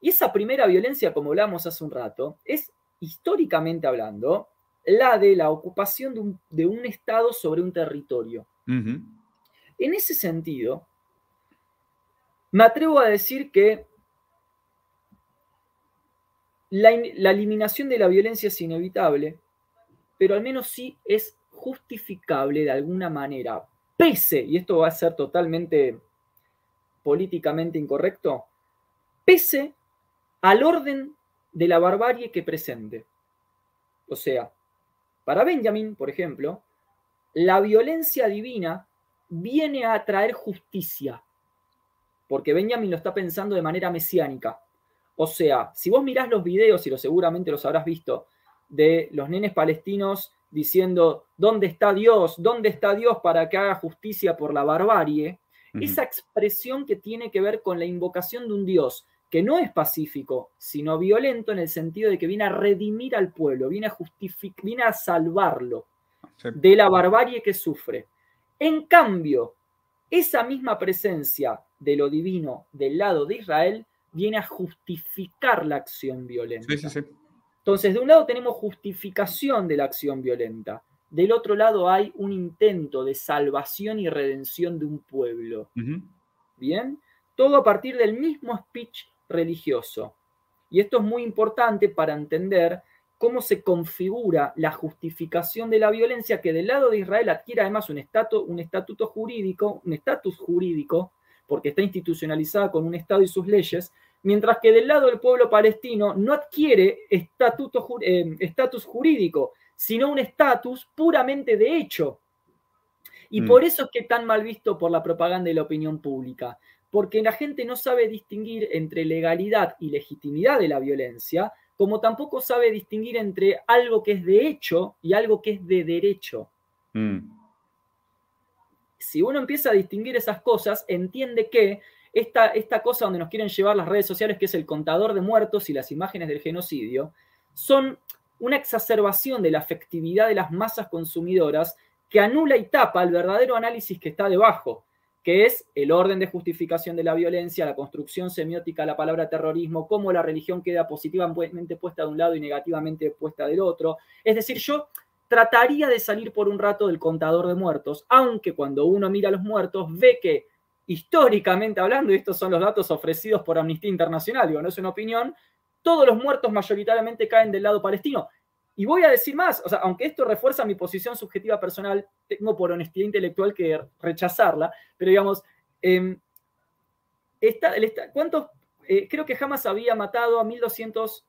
Y esa primera violencia, como hablamos hace un rato, es históricamente hablando la de la ocupación de un, Estado sobre un territorio. En ese sentido, me atrevo a decir que la, eliminación de la violencia es inevitable, pero al menos sí es justificable de alguna manera, pese, y esto va a ser totalmente políticamente incorrecto, pese al orden de la barbarie que presente. O sea, para Benjamin, por ejemplo, la violencia divina viene a traer justicia, porque Benjamin lo está pensando de manera mesiánica. O sea, si vos mirás los videos, y lo seguramente los habrás visto, de los nenes palestinos diciendo, ¿dónde está Dios? ¿Dónde está Dios para que haga justicia por la barbarie? Esa expresión que tiene que ver con la invocación de un Dios que no es pacífico, sino violento en el sentido de que viene a redimir al pueblo, viene a, viene a salvarlo de la barbarie que sufre. En cambio, esa misma presencia de lo divino del lado de Israel viene a justificar la acción violenta. Entonces, de un lado tenemos justificación de la acción violenta, del otro lado hay un intento de salvación y redención de un pueblo. Bien, todo a partir del mismo speech religioso. Y esto es muy importante para entender cómo se configura la justificación de la violencia que del lado de Israel adquiere además un, un estatuto jurídico, un estatus jurídico, porque está institucionalizada con un Estado y sus leyes, mientras que del lado del pueblo palestino no adquiere eh, estatus jurídico, sino un estatus puramente de hecho. Y mm. por eso es que tan mal visto por la propaganda y la opinión pública, porque la gente no sabe distinguir entre legalidad y legitimidad de la violencia, como tampoco sabe distinguir entre algo que es de hecho y algo que es de derecho. Mm. Si uno empieza a distinguir esas cosas, entiende que esta, esta cosa donde nos quieren llevar las redes sociales, que es el contador de muertos y las imágenes del genocidio, son una exacerbación de la afectividad de las masas consumidoras que anula y tapa el verdadero análisis que está debajo que es el orden de justificación de la violencia, la construcción semiótica de la palabra terrorismo, cómo la religión queda positivamente puesta de un lado y negativamente puesta del otro. Es decir, yo trataría de salir por un rato del contador de muertos, aunque cuando uno mira a los muertos ve que históricamente hablando, y estos son los datos ofrecidos por Amnistía Internacional, digo, no es una opinión, todos los muertos mayoritariamente caen del lado palestino. Y voy a decir más, o sea, aunque esto refuerza mi posición subjetiva personal, tengo por honestidad intelectual que rechazarla, pero digamos, eh, ¿cuántos? Eh, creo que jamás había matado a 1200,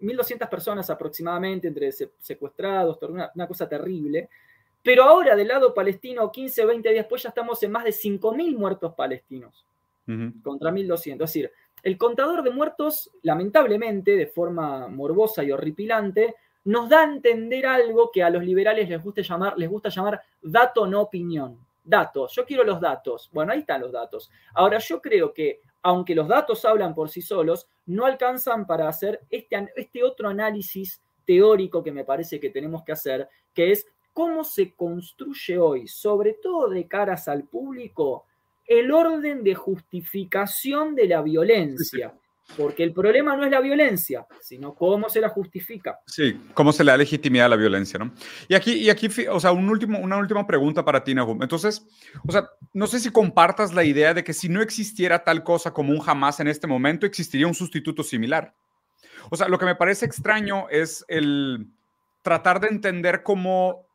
1200 eh, personas aproximadamente, entre secuestrados, una, cosa terrible. Pero ahora, del lado palestino, 15, 20 días después, ya estamos en más de 5.000 muertos palestinos contra 1.200. Es decir, el contador de muertos, lamentablemente, de forma morbosa y horripilante, nos da a entender algo que a los liberales les gusta llamar, les gusta llamar dato no opinión. Datos, yo quiero los datos. Bueno, ahí están los datos. Ahora, yo creo que aunque los datos hablan por sí solos, no alcanzan para hacer este, este otro análisis teórico que me parece que tenemos que hacer, que es cómo se construye hoy, sobre todo de caras al público, el orden de justificación de la violencia. Porque el problema no es la violencia, sino cómo se la justifica. Sí, cómo se le da legitimidad a la violencia, ¿no? Y aquí, y aquí o sea, un último, una última pregunta para ti, Nahum. Entonces, o sea, no sé si compartas la idea de que si no existiera tal cosa como un jamás en este momento, existiría un sustituto similar. O sea, lo que me parece extraño es el tratar de entender cómo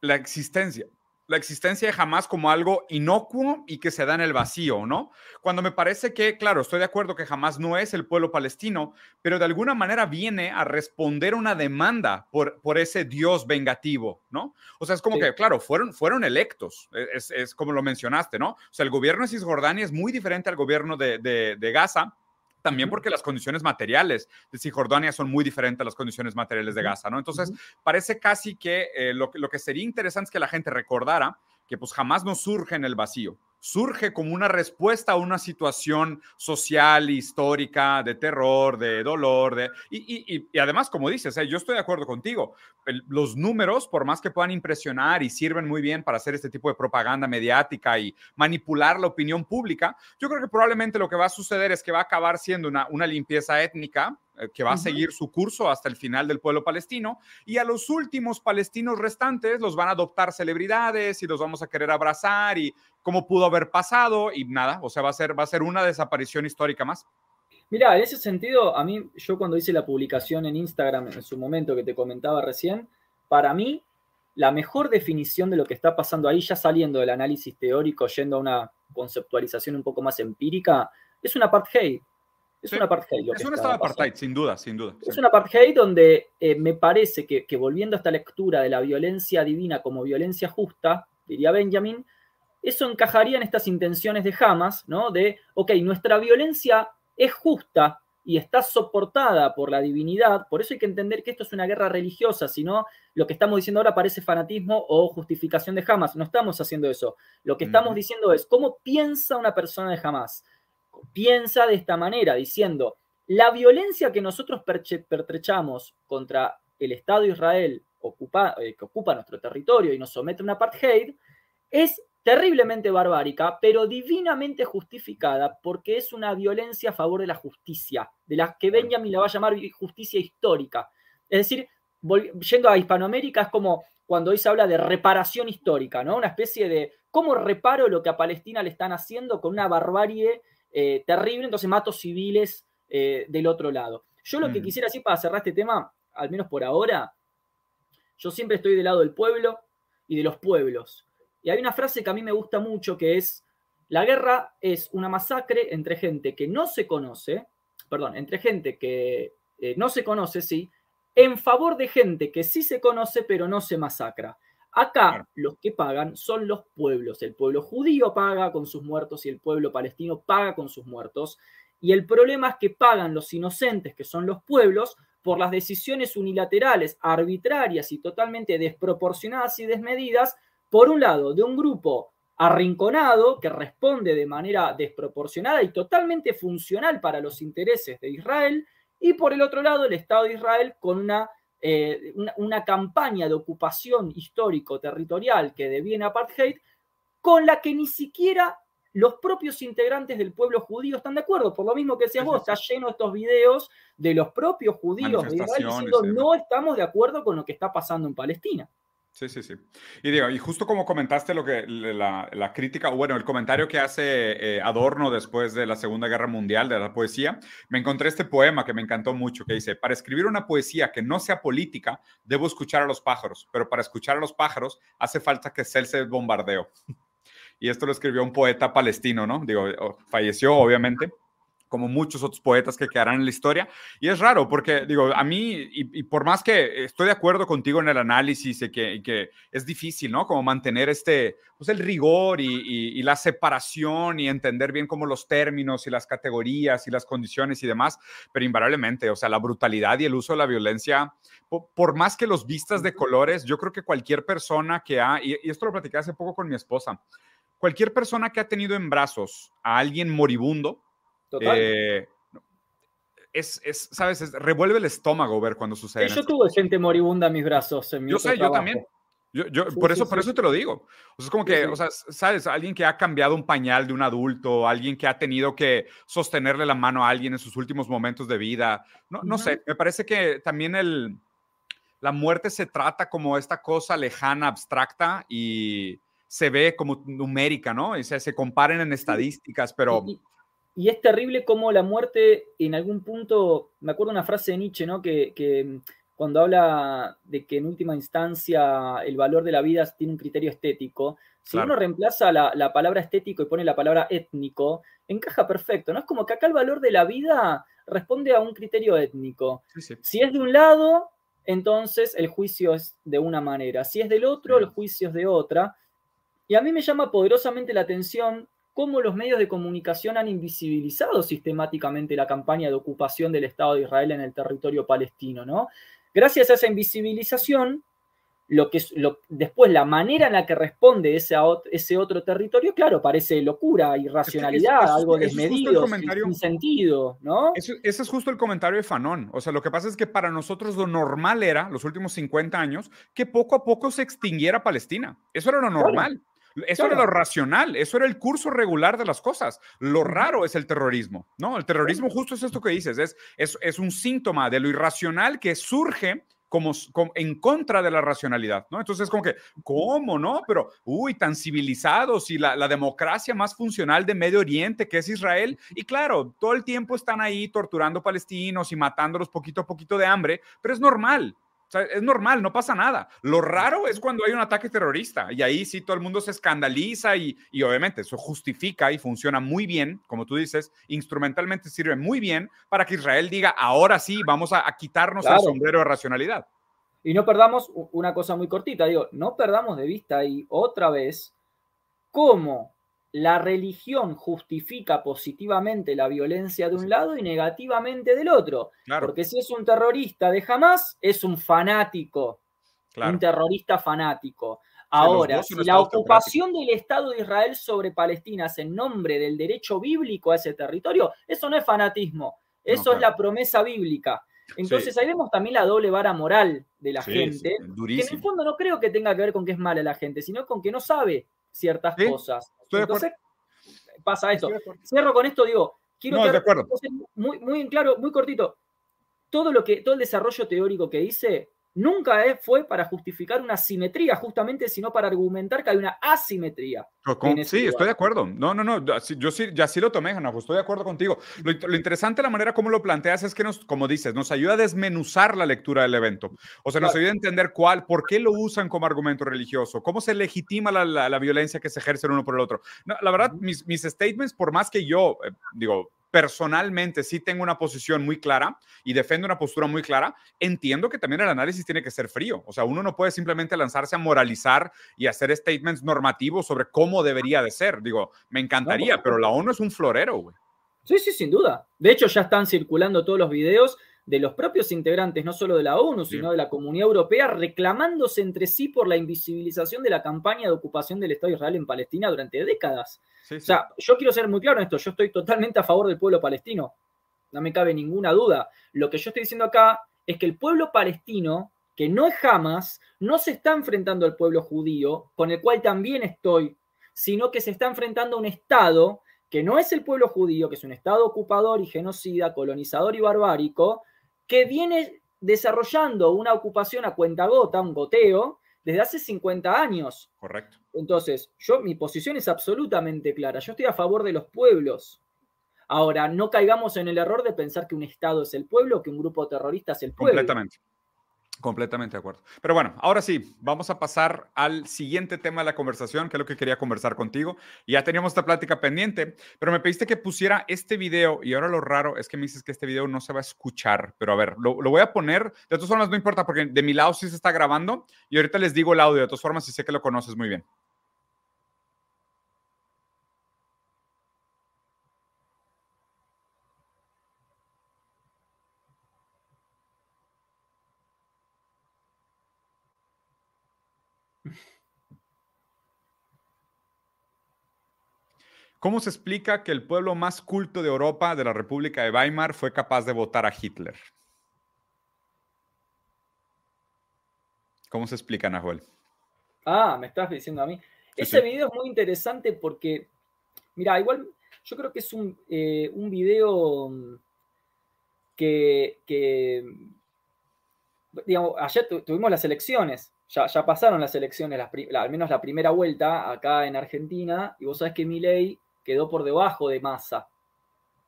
la existencia, la existencia de jamás como algo inocuo y que se da en el vacío, ¿no? Cuando me parece que, claro, estoy de acuerdo que jamás no es el pueblo palestino, pero de alguna manera viene a responder una demanda por, por ese Dios vengativo, ¿no? O sea, es como que, claro, fueron, fueron electos, es, es, como lo mencionaste, ¿no? O sea, el gobierno de Cisjordania es muy diferente al gobierno de, de, de Gaza también porque las condiciones materiales de Cisjordania son muy diferentes a las condiciones materiales de Gaza, ¿no? Entonces, parece casi que eh, lo, lo, que sería interesante es que la gente recordara que pues jamás nos surge en el vacío surge como una respuesta a una situación social, histórica, de terror, de dolor, de, y, además, como dices, yo estoy de acuerdo contigo, los números, por más que puedan impresionar y sirven muy bien para hacer este tipo de propaganda mediática y manipular la opinión pública, yo creo que probablemente lo que va a suceder es que va a acabar siendo una, una limpieza étnica eh, que va a seguir su curso hasta el final del pueblo palestino, y a los últimos palestinos restantes los van a adoptar celebridades y los vamos a querer abrazar y cómo pudo haber pasado y nada, o sea, va a ser, va a ser una desaparición histórica más. Mira, en ese sentido, a mí, yo cuando hice la publicación en Instagram en su momento que te comentaba recién, para mí, la mejor definición de lo que está pasando ahí, ya saliendo del análisis teórico, yendo a una conceptualización un poco más empírica, es una apartheid. Es una apartheid. es un estado apartheid, sin duda, sin duda. Es una apartheid donde eh, me parece que, que, volviendo a esta lectura de la violencia divina como violencia justa, diría Benjamin, eso encajaría en estas intenciones de Hamas, ¿no? De, ok, nuestra violencia es justa y está soportada por la divinidad, por eso hay que entender que esto es una guerra religiosa, si no, lo que estamos diciendo ahora parece fanatismo o justificación de Hamas. No estamos haciendo eso. Lo que estamos diciendo es, ¿cómo piensa una persona de Hamas? Piensa de esta manera, diciendo, la violencia que nosotros pertrechamos contra el Estado de Israel ocupa, eh, que ocupa nuestro territorio y nos somete a un apartheid, es terriblemente barbárica, pero divinamente justificada porque es una violencia a favor de la justicia, de la que Benjamin la va a llamar justicia histórica. Es decir, yendo a Hispanoamérica es como cuando hoy se habla de reparación histórica, ¿no? Una especie de cómo reparo lo que a Palestina le están haciendo con una barbarie eh, terrible, entonces mato civiles eh, del otro lado. Yo lo que mm. quisiera decir para cerrar este tema, al menos por ahora, yo siempre estoy del lado del pueblo y de los pueblos. Y hay una frase que a mí me gusta mucho que es, la guerra es una masacre entre gente que no se conoce, perdón, entre gente que eh, no se conoce, sí, en favor de gente que sí se conoce pero no se masacra. Acá los que pagan son los pueblos. El pueblo judío paga con sus muertos y el pueblo palestino paga con sus muertos. Y el problema es que pagan los inocentes, que son los pueblos, por las decisiones unilaterales, arbitrarias y totalmente desproporcionadas y desmedidas por un lado, de un grupo arrinconado que responde de manera desproporcionada y totalmente funcional para los intereses de Israel, y por el otro lado, el Estado de Israel con una, eh, una, campaña de ocupación histórico-territorial que deviene apartheid, con la que ni siquiera los propios integrantes del pueblo judío están de acuerdo. Por lo mismo que decías vos, está lleno estos videos de los propios judíos de Israel diciendo no estamos de acuerdo con lo que está pasando en Palestina. Sí, sí, sí. Y digo, y justo como comentaste lo que la, crítica, bueno, el comentario que hace eh, Adorno después de la Segunda Guerra Mundial de la poesía, me encontré este poema que me encantó mucho, que dice, para escribir una poesía que no sea política, debo escuchar a los pájaros, pero para escuchar a los pájaros hace falta que celse el bombardeo. y esto lo escribió un poeta palestino, ¿no? Digo, falleció obviamente como muchos otros poetas que quedarán en la historia. Y es raro porque, digo, a mí, y, por más que estoy de acuerdo contigo en el análisis que, que es difícil, ¿no? Como mantener este, pues el rigor y, la separación y entender bien como los términos y las categorías y las condiciones y demás, pero invariablemente, o sea, la brutalidad y el uso de la violencia, por, más que los vistas de colores, yo creo que cualquier persona que ha, y, esto lo platicé hace poco con mi esposa, cualquier persona que ha tenido en brazos a alguien moribundo, eh, es, es, ¿sabes? revuelve el estómago ver cuando sucede. yo tuve gente moribunda en mis brazos. En mi yo sé, yo también. Yo, yo por, eso, por eso te lo digo. es como que, o sea, ¿sabes? Alguien que ha cambiado un pañal de un adulto, alguien que ha tenido que sostenerle la mano a alguien en sus últimos momentos de vida. No, no sé, me parece que también el, la muerte se trata como esta cosa lejana, abstracta y se ve como numérica, ¿no? Y se, se comparen en estadísticas, pero... Y es terrible cómo la muerte en algún punto, me acuerdo una frase de Nietzsche, ¿no? Que, mm, cuando habla de que en última instancia el valor de la vida tiene un criterio estético, si uno reemplaza la, palabra estético y pone la palabra étnico, encaja perfecto, ¿no? Es como que acá el valor de la vida responde a un criterio étnico. Si es de un lado, entonces el juicio es de una manera. Si es del otro, el juicio es de otra. Y a mí me llama poderosamente la atención cómo los medios de comunicación han invisibilizado sistemáticamente la campaña de ocupación del Estado de Israel en el territorio palestino, ¿no? Gracias a esa invisibilización, lo que lo, después la manera en la que responde ese, ese otro territorio, claro, parece locura, irracionalidad, algo desmedido, sin, sentido, ¿no? ese es justo el comentario de Fanon. O sea, lo que pasa es que para nosotros lo normal era, los últimos 50 años, que poco a poco se extinguiera Palestina. Eso era lo normal. Eso era lo racional, eso era el curso regular de las cosas. Lo raro es el terrorismo, ¿no? El terrorismo justo es esto que dices, es, es, es un síntoma de lo irracional que surge como, en contra de la racionalidad, ¿no? Entonces es como que, ¿cómo, no? Pero, uy, tan civilizados y la, la, democracia más funcional de Medio Oriente que es Israel. Y claro, todo el tiempo están ahí torturando palestinos y matándolos poquito a poquito de hambre, pero es normal. O sea, es normal, no pasa nada. Lo raro es cuando hay un ataque terrorista y ahí sí todo el mundo se escandaliza y, y obviamente eso justifica y funciona muy bien, como tú dices, instrumentalmente sirve muy bien para que Israel diga, ahora sí, vamos a, quitarnos el sombrero de racionalidad. Y no perdamos una cosa muy cortita, digo, no perdamos de vista y otra vez cómo la religión justifica positivamente la violencia de un lado y negativamente del otro. Porque si es un terrorista de Hamas, es un fanático, un terrorista fanático. Ahora, si la ocupación del Estado de Israel sobre Palestina es en nombre del derecho bíblico a ese territorio, eso no es fanatismo, eso es la promesa bíblica. Entonces ahí vemos también la doble vara moral de la gente, que en el fondo no creo que tenga que ver con que es mala la gente, sino con que no sabe ciertas cosas. Entonces, pasa esto. Cierro con esto, digo, quiero muy, muy en claro, muy cortito. Todo lo que, todo el desarrollo teórico que hice nunca fue para justificar una simetría, justamente, sino para argumentar que hay una asimetría. sí, estoy de acuerdo. No, no, no, yo sí, ya sí lo tomé, Janajo, estoy de acuerdo contigo. Lo, interesante la manera como lo planteas es que nos, como dices, nos ayuda a desmenuzar la lectura del evento. O sea, nos ayuda a entender cuál, por qué lo usan como argumento religioso, cómo se legitima la, violencia que se ejerce el uno por el otro. la verdad, mis, mis statements, por más que yo, eh, digo, personalmente sí tengo una posición muy clara y defiendo una postura muy clara, entiendo que también el análisis tiene que ser frío. O sea, uno no puede simplemente lanzarse a moralizar y hacer statements normativos sobre cómo debería de ser. Digo, me encantaría, pero la ONU es un florero, güey. Sí, sí, sin duda. De hecho, ya están circulando todos los videos de los propios integrantes, no solo de la ONU, sino de la Comunidad Europea, reclamándose entre sí por la invisibilización de la campaña de ocupación del Estado de Israel en Palestina durante décadas. O sea, yo quiero ser muy claro en esto, yo estoy totalmente a favor del pueblo palestino, no me cabe ninguna duda. Lo que yo estoy diciendo acá es que el pueblo palestino, que no es jamás, no se está enfrentando al pueblo judío, con el cual también estoy, sino que se está enfrentando a un Estado que no es el pueblo judío, que es un Estado ocupador y genocida, colonizador y barbárico, que viene desarrollando una ocupación a cuenta gota, un goteo, desde hace 50 años. Correcto. Entonces, yo, mi posición es absolutamente clara. Yo estoy a favor de los pueblos. Ahora, no caigamos en el error de pensar que un Estado es el pueblo, que un grupo terrorista es el pueblo. Completamente. Completamente de acuerdo. Pero bueno, ahora sí, vamos a pasar al siguiente tema de la conversación, que es lo que quería conversar contigo. Ya teníamos esta plática pendiente, pero me pediste que pusiera este video y ahora lo raro es que me dices que este video no se va a escuchar, pero a ver, lo, voy a poner. De todas formas, no importa porque de mi lado sí se está grabando y ahorita les digo el audio, de todas formas, y sé que lo conoces muy bien. ¿Cómo se explica que el pueblo más culto de Europa, de la República de Weimar, fue capaz de votar a Hitler? ¿Cómo se explica, Nahuel? Ah, me estás diciendo a mí. Ese video es muy interesante porque, mira, igual yo creo que es un, eh, video mm, que, digamos, ayer tuvimos las elecciones, ya, pasaron las elecciones, al menos la primera vuelta acá en Argentina, y vos sabés que ley quedó por debajo de Massa,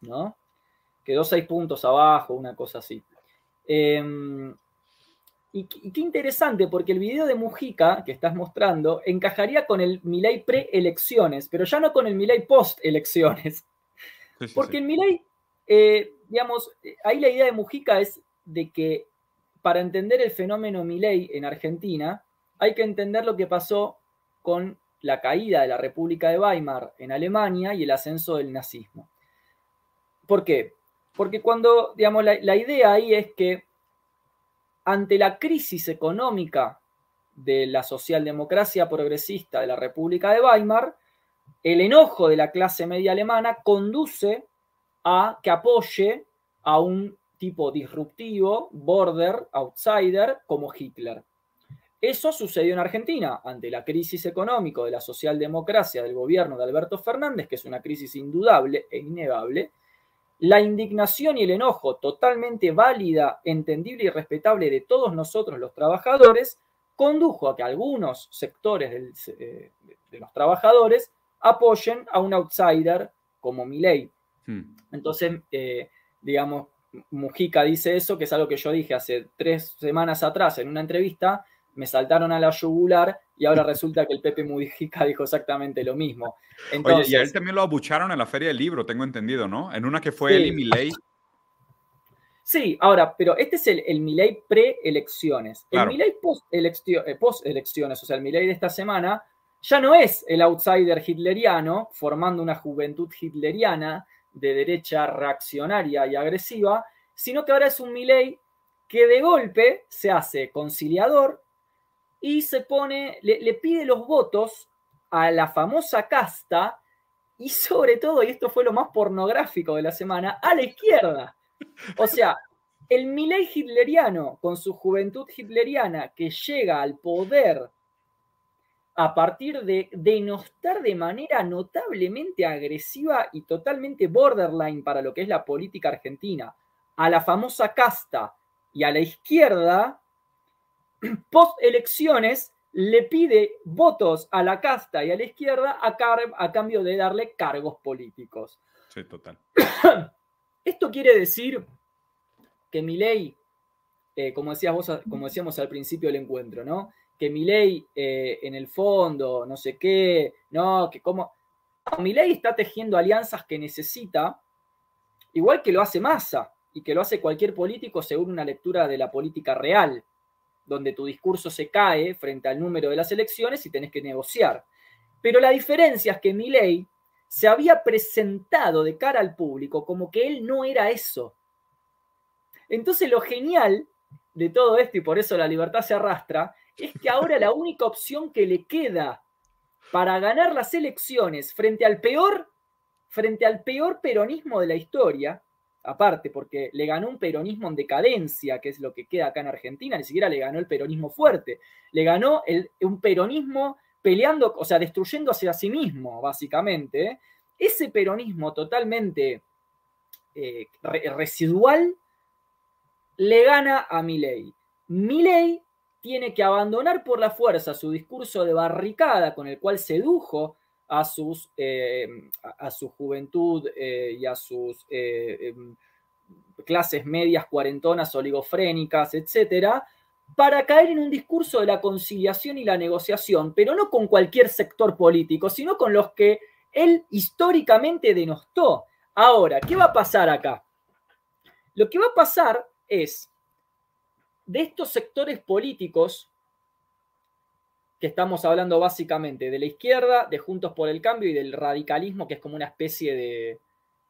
¿no? Quedó seis puntos abajo, una cosa así. Em, y, qué interesante, porque el video de Mujica que estás mostrando encajaría con el Milei pre-elecciones, pero ya no con el Milei post-elecciones. porque el Milei, eh, digamos, ahí la idea de Mujica es de que para entender el fenómeno Milei en Argentina, hay que entender lo que pasó con la caída de la República de Weimar en Alemania y el ascenso del nazismo. ¿Por qué? Porque cuando, digamos, la, idea ahí es que ante la crisis económica de la socialdemocracia progresista de la República de Weimar, el enojo de la clase media alemana conduce a que apoye a un tipo disruptivo, border, outsider, como Hitler. Eso sucedió en Argentina ante la crisis económica de la socialdemocracia del gobierno de Alberto Fernández, que es una crisis indudable e innegable. La indignación y el enojo, totalmente válida, entendible y respetable de todos nosotros los trabajadores, condujo a que algunos sectores eh, de los trabajadores apoyen a un outsider como Milei. Hmm. Entonces, eh, digamos, Mujica dice eso, que es algo que yo dije hace tres semanas atrás en una entrevista, me saltaron a la yugular y ahora resulta que el Pepe Mujica dijo exactamente lo mismo. Oye, y a él también lo abucharon en la Feria del Libro, tengo entendido, ¿no? En una que fue él y Milei. Sí, ahora, pero este es el, el Milei pre-elecciones. El Milei eh, post-elecciones, o sea, el Milei de esta semana, ya no es el outsider hitleriano, formando una juventud hitleriana de derecha reaccionaria y agresiva, sino que ahora es un Milei que de golpe se hace conciliador, y se pone, le, pide los votos a la famosa casta y sobre todo, y esto fue lo más pornográfico de la semana, a la izquierda. O sea, el Milei hitleriano, con su juventud hitleriana, que llega al poder a partir de denostar de manera notablemente agresiva y totalmente borderline para lo que es la política argentina a la famosa casta y a la izquierda, post elecciones le pide votos a la casta y a la izquierda a, a cambio de darle cargos políticos. Sí, total. Esto quiere decir que mi ley, eh, como, decías vos, como decíamos al principio del encuentro, ¿no? Que mi ley eh, en el fondo, no sé qué, no, que como... mi ley está tejiendo alianzas que necesita, igual que lo hace Massa y que lo hace cualquier político según una lectura de la política real donde tu discurso se cae frente al número de las elecciones y tenés que negociar. Pero la diferencia es que Milei se había presentado de cara al público como que él no era eso. Entonces lo genial de todo esto, y por eso la libertad se arrastra, es que ahora la única opción que le queda para ganar las elecciones frente al peor, frente al peor peronismo de la historia, aparte, porque le ganó un peronismo en decadencia, que es lo que queda acá en Argentina, ni siquiera le ganó el peronismo fuerte, le ganó un peronismo peleando, o sea, destruyéndose a sí mismo, básicamente. Ese peronismo totalmente eh, residual le gana a Milei. Milei tiene que abandonar por la fuerza su discurso de barricada con el cual sedujo a, sus, eh, a, su juventud eh, y a sus eh, em, clases medias, cuarentonas, oligofrénicas, etcétera, para caer en un discurso de la conciliación y la negociación, pero no con cualquier sector político, sino con los que él históricamente denostó. Ahora, ¿qué va a pasar acá? Lo que va a pasar es, de estos sectores políticos, que estamos hablando básicamente de la izquierda, de Juntos por el Cambio y del radicalismo, que es como una especie de...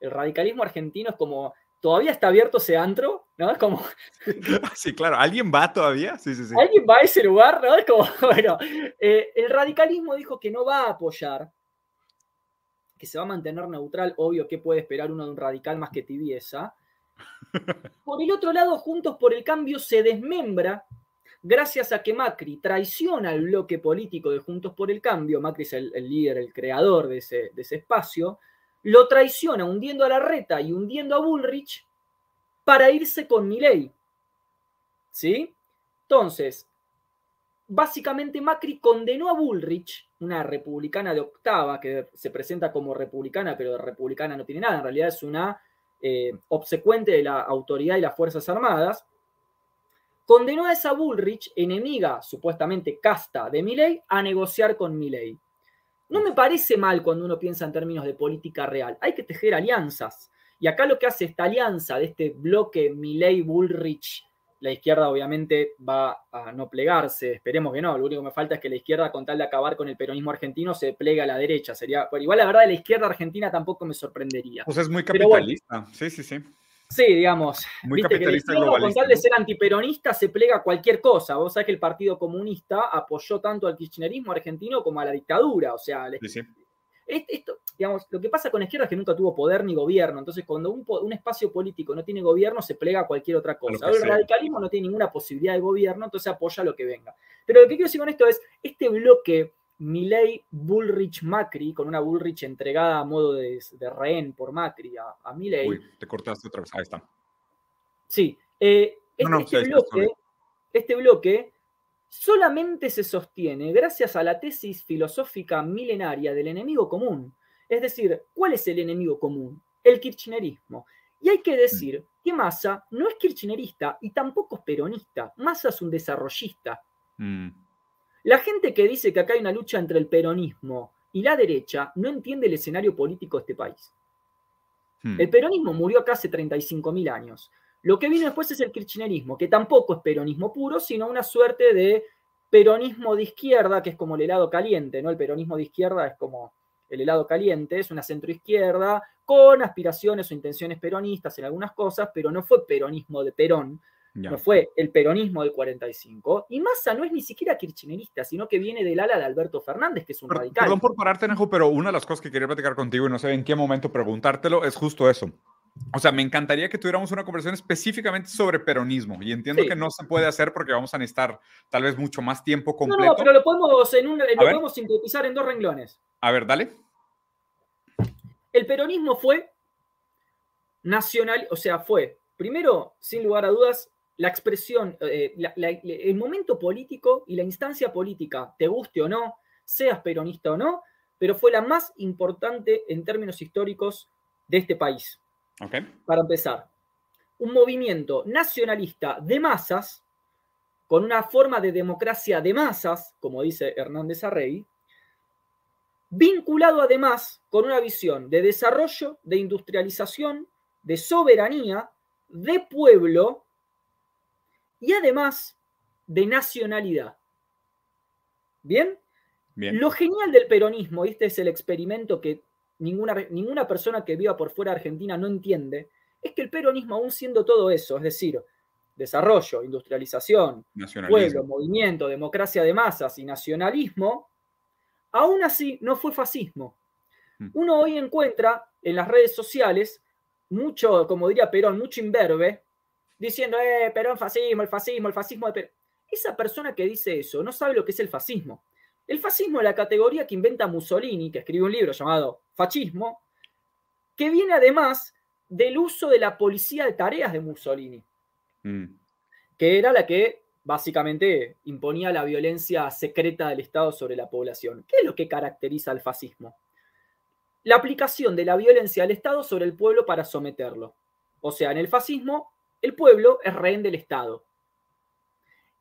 El radicalismo argentino es como todavía está abierto ese antro, ¿no? Es como... Sí, claro, ¿alguien va todavía? Sí, sí, sí. ¿Alguien va a ese lugar, no? Es como, bueno, eh, el radicalismo dijo que no va a apoyar, que se va a mantener neutral, obvio, ¿qué puede esperar uno de un radical más que tibieza? Por el otro lado, Juntos por el Cambio se desmembra gracias a que Macri traiciona el bloque político de Juntos por el Cambio, Macri es el, líder, el creador de ese, de ese espacio, lo traiciona hundiendo a la reta y hundiendo a Bullrich para irse con Milei. ¿Sí? Entonces, básicamente Macri condenó a Bullrich, una republicana de octava que se presenta como republicana, pero de republicana no tiene nada, en realidad es una eh, obsecuente de la autoridad y las Fuerzas Armadas, condenó a esa Bullrich, enemiga supuestamente casta de Milei, a negociar con Milei. No me parece mal cuando uno piensa en términos de política real. Hay que tejer alianzas. Y acá lo que hace esta alianza de este bloque Milley-Bullrich, la izquierda obviamente va a no plegarse, esperemos que no. Lo único que me falta es que la izquierda, con tal de acabar con el peronismo argentino, se plegue a la derecha. Sería, igual la verdad, la izquierda argentina tampoco me sorprendería. Pues es muy capitalista. sí, sí, sí. Sí, digamos. Muy capitalista Con tal de ser antiperonista se plega a cualquier cosa. Vos sabés que el Partido Comunista apoyó tanto al kirchnerismo argentino como a la dictadura. O sea, Esto, digamos, lo que pasa con la izquierda es que nunca tuvo poder ni gobierno. Entonces, cuando un, espacio político no tiene gobierno, se plega a cualquier otra cosa. el radicalismo no tiene ninguna posibilidad de gobierno, entonces apoya lo que venga. Pero lo que quiero decir con esto es, este bloque Milei Bullrich Macri, con una Bullrich entregada a modo de, rehén por Macri a, a Milei. Uy, te cortaste otra vez, ahí está. Sí, eh, este, bloque, este bloque solamente se sostiene gracias a la tesis filosófica milenaria del enemigo común. Es decir, ¿cuál es el enemigo común? El kirchnerismo. Y hay que decir que Massa no es kirchnerista y tampoco es peronista. Massa es un desarrollista. Mm. La gente que dice que acá hay una lucha entre el peronismo y la derecha no entiende el escenario político de este país. Hmm. El peronismo murió acá hace 35.000 años. Lo que vino después es el kirchnerismo, que tampoco es peronismo puro, sino una suerte de peronismo de izquierda, que es como el helado caliente, ¿no? El peronismo de izquierda es como el helado caliente, es una centroizquierda con aspiraciones o intenciones peronistas en algunas cosas, pero no fue peronismo de Perón, no fue el peronismo del 45. Y Massa no es ni siquiera kirchnerista, sino que viene del ala de Alberto Fernández, que es un radical. Perdón por pararte, Nejo, pero una de las cosas que quería platicar contigo y no sé en qué momento preguntártelo es justo eso. O sea, me encantaría que tuviéramos una conversación específicamente sobre peronismo y entiendo que no se puede hacer porque vamos a necesitar tal vez mucho más tiempo completo. No, no pero lo podemos, en lo podemos sintetizar en dos renglones. A ver, dale. El peronismo fue nacional, o sea, fue, primero, sin lugar a dudas, la expresión, eh, el momento político y la instancia política, te guste o no, seas peronista o no, pero fue la más importante en términos históricos de este país. Para empezar, un movimiento nacionalista de masas, con una forma de democracia de masas, como dice Hernández Arrey, vinculado además con una visión de desarrollo, de industrialización, de soberanía, de pueblo y además de nacionalidad. ¿Bien? Lo genial del peronismo, y este es el experimento que ninguna, ninguna persona que viva por fuera de Argentina no entiende, es que el peronismo, aún siendo todo eso, es decir, desarrollo, industrialización, pueblo, movimiento, democracia de masas y nacionalismo, aún así no fue fascismo. Hmm. Uno hoy encuentra en las redes sociales mucho, como diría Perón, mucho imberbe, diciendo, eh, Perón fascismo, el fascismo, el fascismo de Perón. Esa persona que dice eso no sabe lo que es el fascismo. El fascismo es la categoría que inventa Mussolini, que escribió un libro llamado Fascismo, que viene además del uso de la policía de tareas de Mussolini, mm. que era la que básicamente imponía la violencia secreta del Estado sobre la población. ¿Qué es lo que caracteriza al fascismo? La aplicación de la violencia del Estado sobre el pueblo para someterlo. O sea, en el fascismo, el pueblo es rehén del Estado.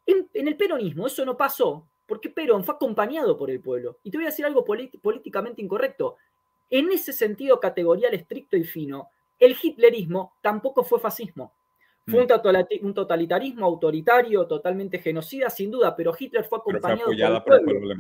En, el peronismo eso no pasó, porque Perón fue acompañado por el pueblo. Y te voy a decir algo políticamente incorrecto. En ese sentido categorial estricto y fino, el hitlerismo tampoco fue fascismo. Fue mm. un, totalitarismo autoritario, totalmente genocida, sin duda, pero Hitler fue acompañado por, el pueblo,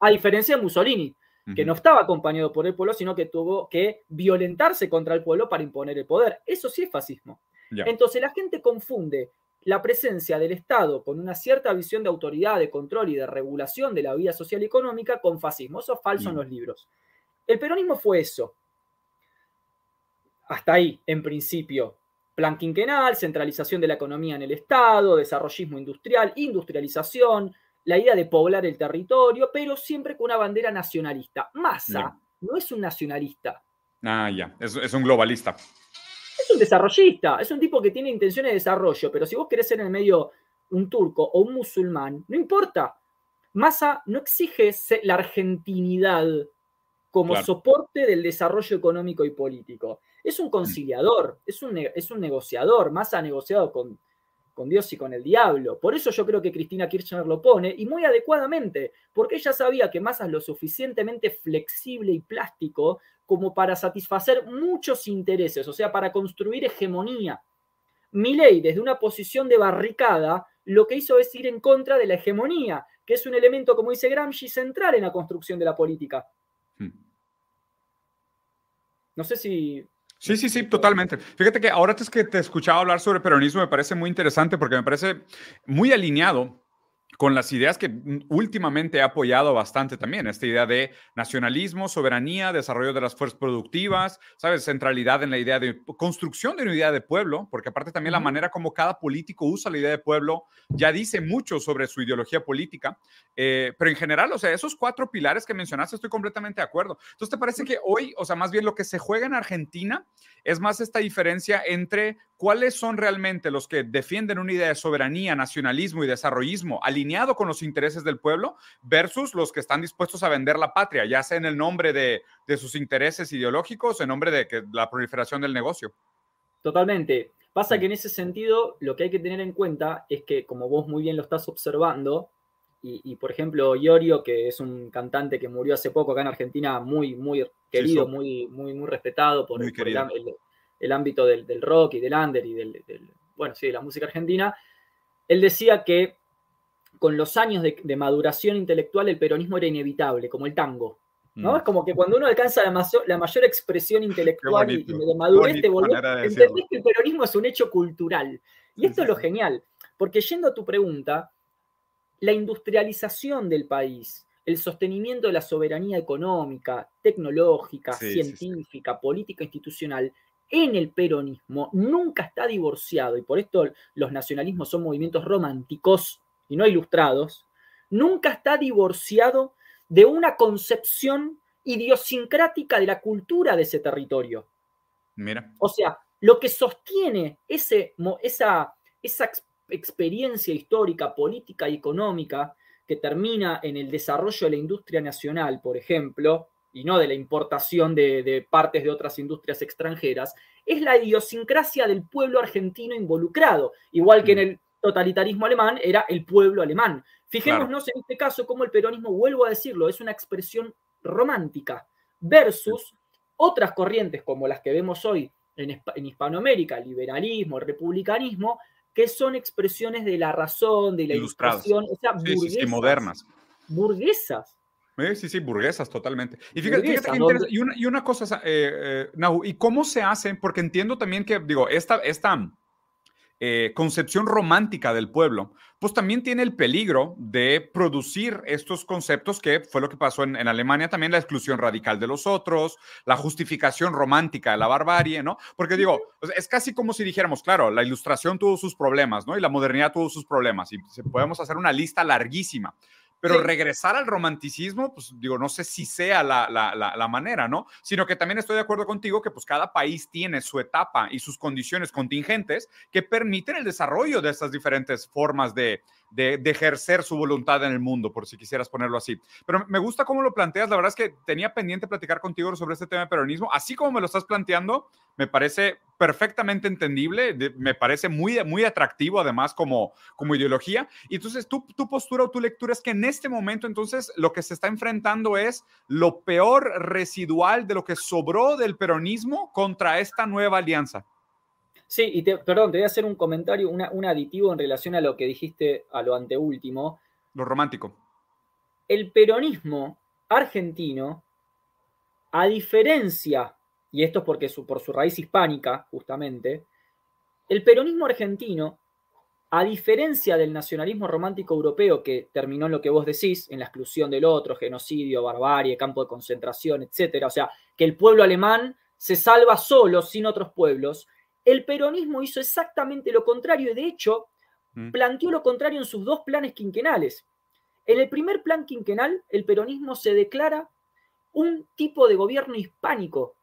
A diferencia de Mussolini, que no estaba acompañado por el pueblo, sino que tuvo que violentarse contra el pueblo para imponer el poder. Eso sí es fascismo. Entonces la gente confunde la presencia del Estado con una cierta visión de autoridad, de control y de regulación de la vida social y económica con fascismo. Eso es falso en los libros. El peronismo fue eso. Hasta ahí, en principio. Plan quinquenal, centralización de la economía en el Estado, desarrollismo industrial, industrialización, la idea de poblar el territorio, pero siempre con una bandera nacionalista. Massa no es un nacionalista. Ah, ya, es un globalista es un desarrollista, es un tipo que tiene intenciones de desarrollo, pero si vos querés ser en el medio un turco o un musulmán, no importa. Massa no exige la argentinidad como soporte del desarrollo económico y político. Es un conciliador, es un, es un negociador. Massa ha negociado con, con Dios y con el diablo. Por eso yo creo que Cristina Kirchner lo pone, y muy adecuadamente, porque ella sabía que Massa es lo suficientemente flexible y plástico como para satisfacer muchos intereses, o sea, para construir hegemonía. Milei, desde una posición de barricada, lo que hizo es ir en contra de la hegemonía, que es un elemento, como dice Gramsci, central en la construcción de la política. Hmm. No sé si Sí, sí, sí, totalmente. Fíjate que ahora es que te escuchaba hablar sobre peronismo me parece muy interesante porque me parece muy alineado con las ideas que últimamente he apoyado bastante también, esta idea de nacionalismo, soberanía, desarrollo de las fuerzas productivas, ¿sabes? Centralidad en la idea de construcción de una idea de pueblo, porque aparte también la manera como cada político usa la idea de pueblo ya dice mucho sobre su ideología política, eh, pero en general, o sea, esos cuatro pilares que mencionaste, estoy completamente de acuerdo. Entonces, ¿te parece que hoy, o sea, más bien lo que se juega en Argentina es más esta diferencia entre cuáles son realmente los que defienden una idea de soberanía, nacionalismo y desarrollismo alineado con los intereses del pueblo versus los que están dispuestos a vender la patria, ya sea en el nombre de, sus intereses ideológicos, en nombre de que, la proliferación del negocio. Totalmente. Pasa que en ese sentido lo que hay que tener en cuenta es que, como vos muy bien lo estás observando, y, por ejemplo, Iorio, que es un cantante que murió hace poco acá en Argentina, muy, muy querido, muy, muy, muy respetado por, el, el, ámbito del, rock y del under y del, bueno, sí, de la música argentina, él decía que con los años de, maduración intelectual el peronismo era inevitable, como el tango. ¿no? Mm. Es como que cuando uno alcanza la, la mayor expresión intelectual y, de madurez, te volvés, entendés que el peronismo es un hecho cultural. Y esto es lo genial, porque yendo a tu pregunta, la industrialización del país, el sostenimiento de la soberanía económica, tecnológica, científica, política, institucional, en el peronismo nunca está divorciado, y por esto los nacionalismos son movimientos románticos y no ilustrados, nunca está divorciado de una concepción idiosincrática de la cultura de ese territorio. Mira. O sea, lo que sostiene ese, esa, esa experiencia histórica, política y económica que termina en el desarrollo de la industria nacional, por ejemplo, y no de la importación de, partes de otras industrias extranjeras, es la idiosincrasia del pueblo argentino involucrado, igual que en mm. el totalitarismo alemán era el pueblo alemán. Fijémonos en este caso cómo el peronismo, vuelvo a decirlo, es una expresión romántica versus otras corrientes como las que vemos hoy en, en Hispanoamérica, liberalismo, republicanismo, que son expresiones de la razón, de la ilustración, o sea, burguesas, modernas. Burguesas. Sí, sí, burguesas, totalmente. Y fíjate, fíjate y, una, y, una, cosa, eh, eh ¿y cómo se hace? Porque entiendo también que, digo, esta, esta eh, concepción romántica del pueblo, pues también tiene el peligro de producir estos conceptos que fue lo que pasó en, Alemania también, la exclusión radical de los otros, la justificación romántica de la barbarie, ¿no? Porque digo, es casi como si dijéramos, claro, la ilustración tuvo sus problemas, ¿no? Y la modernidad tuvo sus problemas y podemos hacer una lista larguísima pero regresar al romanticismo, pues digo, no sé si sea la, la, la, manera, ¿no? Sino que también estoy de acuerdo contigo que pues cada país tiene su etapa y sus condiciones contingentes que permiten el desarrollo de estas diferentes formas de, de, ejercer su voluntad en el mundo, por si quisieras ponerlo así. Pero me gusta cómo lo planteas, la verdad es que tenía pendiente platicar contigo sobre este tema de peronismo, así como me lo estás planteando, me parece perfectamente entendible, me parece muy, muy atractivo además como, como ideología. Y entonces tu, tu postura o tu lectura es que en este momento entonces lo que se está enfrentando es lo peor residual de lo que sobró del peronismo contra esta nueva alianza. Sí, y perdón, te voy a hacer un comentario, un aditivo en relación a lo que dijiste a lo anteúltimo. Lo romántico. El peronismo argentino, a diferencia, y esto es porque por su raíz hispánica, justamente, el peronismo argentino, a diferencia del nacionalismo romántico europeo que terminó en lo que vos decís, en la exclusión del otro, genocidio, barbarie, campo de concentración, etcétera, o sea, que el pueblo alemán se salva solo, sin otros pueblos, el peronismo hizo exactamente lo contrario y de hecho mm. planteó lo contrario en sus dos planes quinquenales. En el primer plan quinquenal, el peronismo se declara un tipo de gobierno hispánico,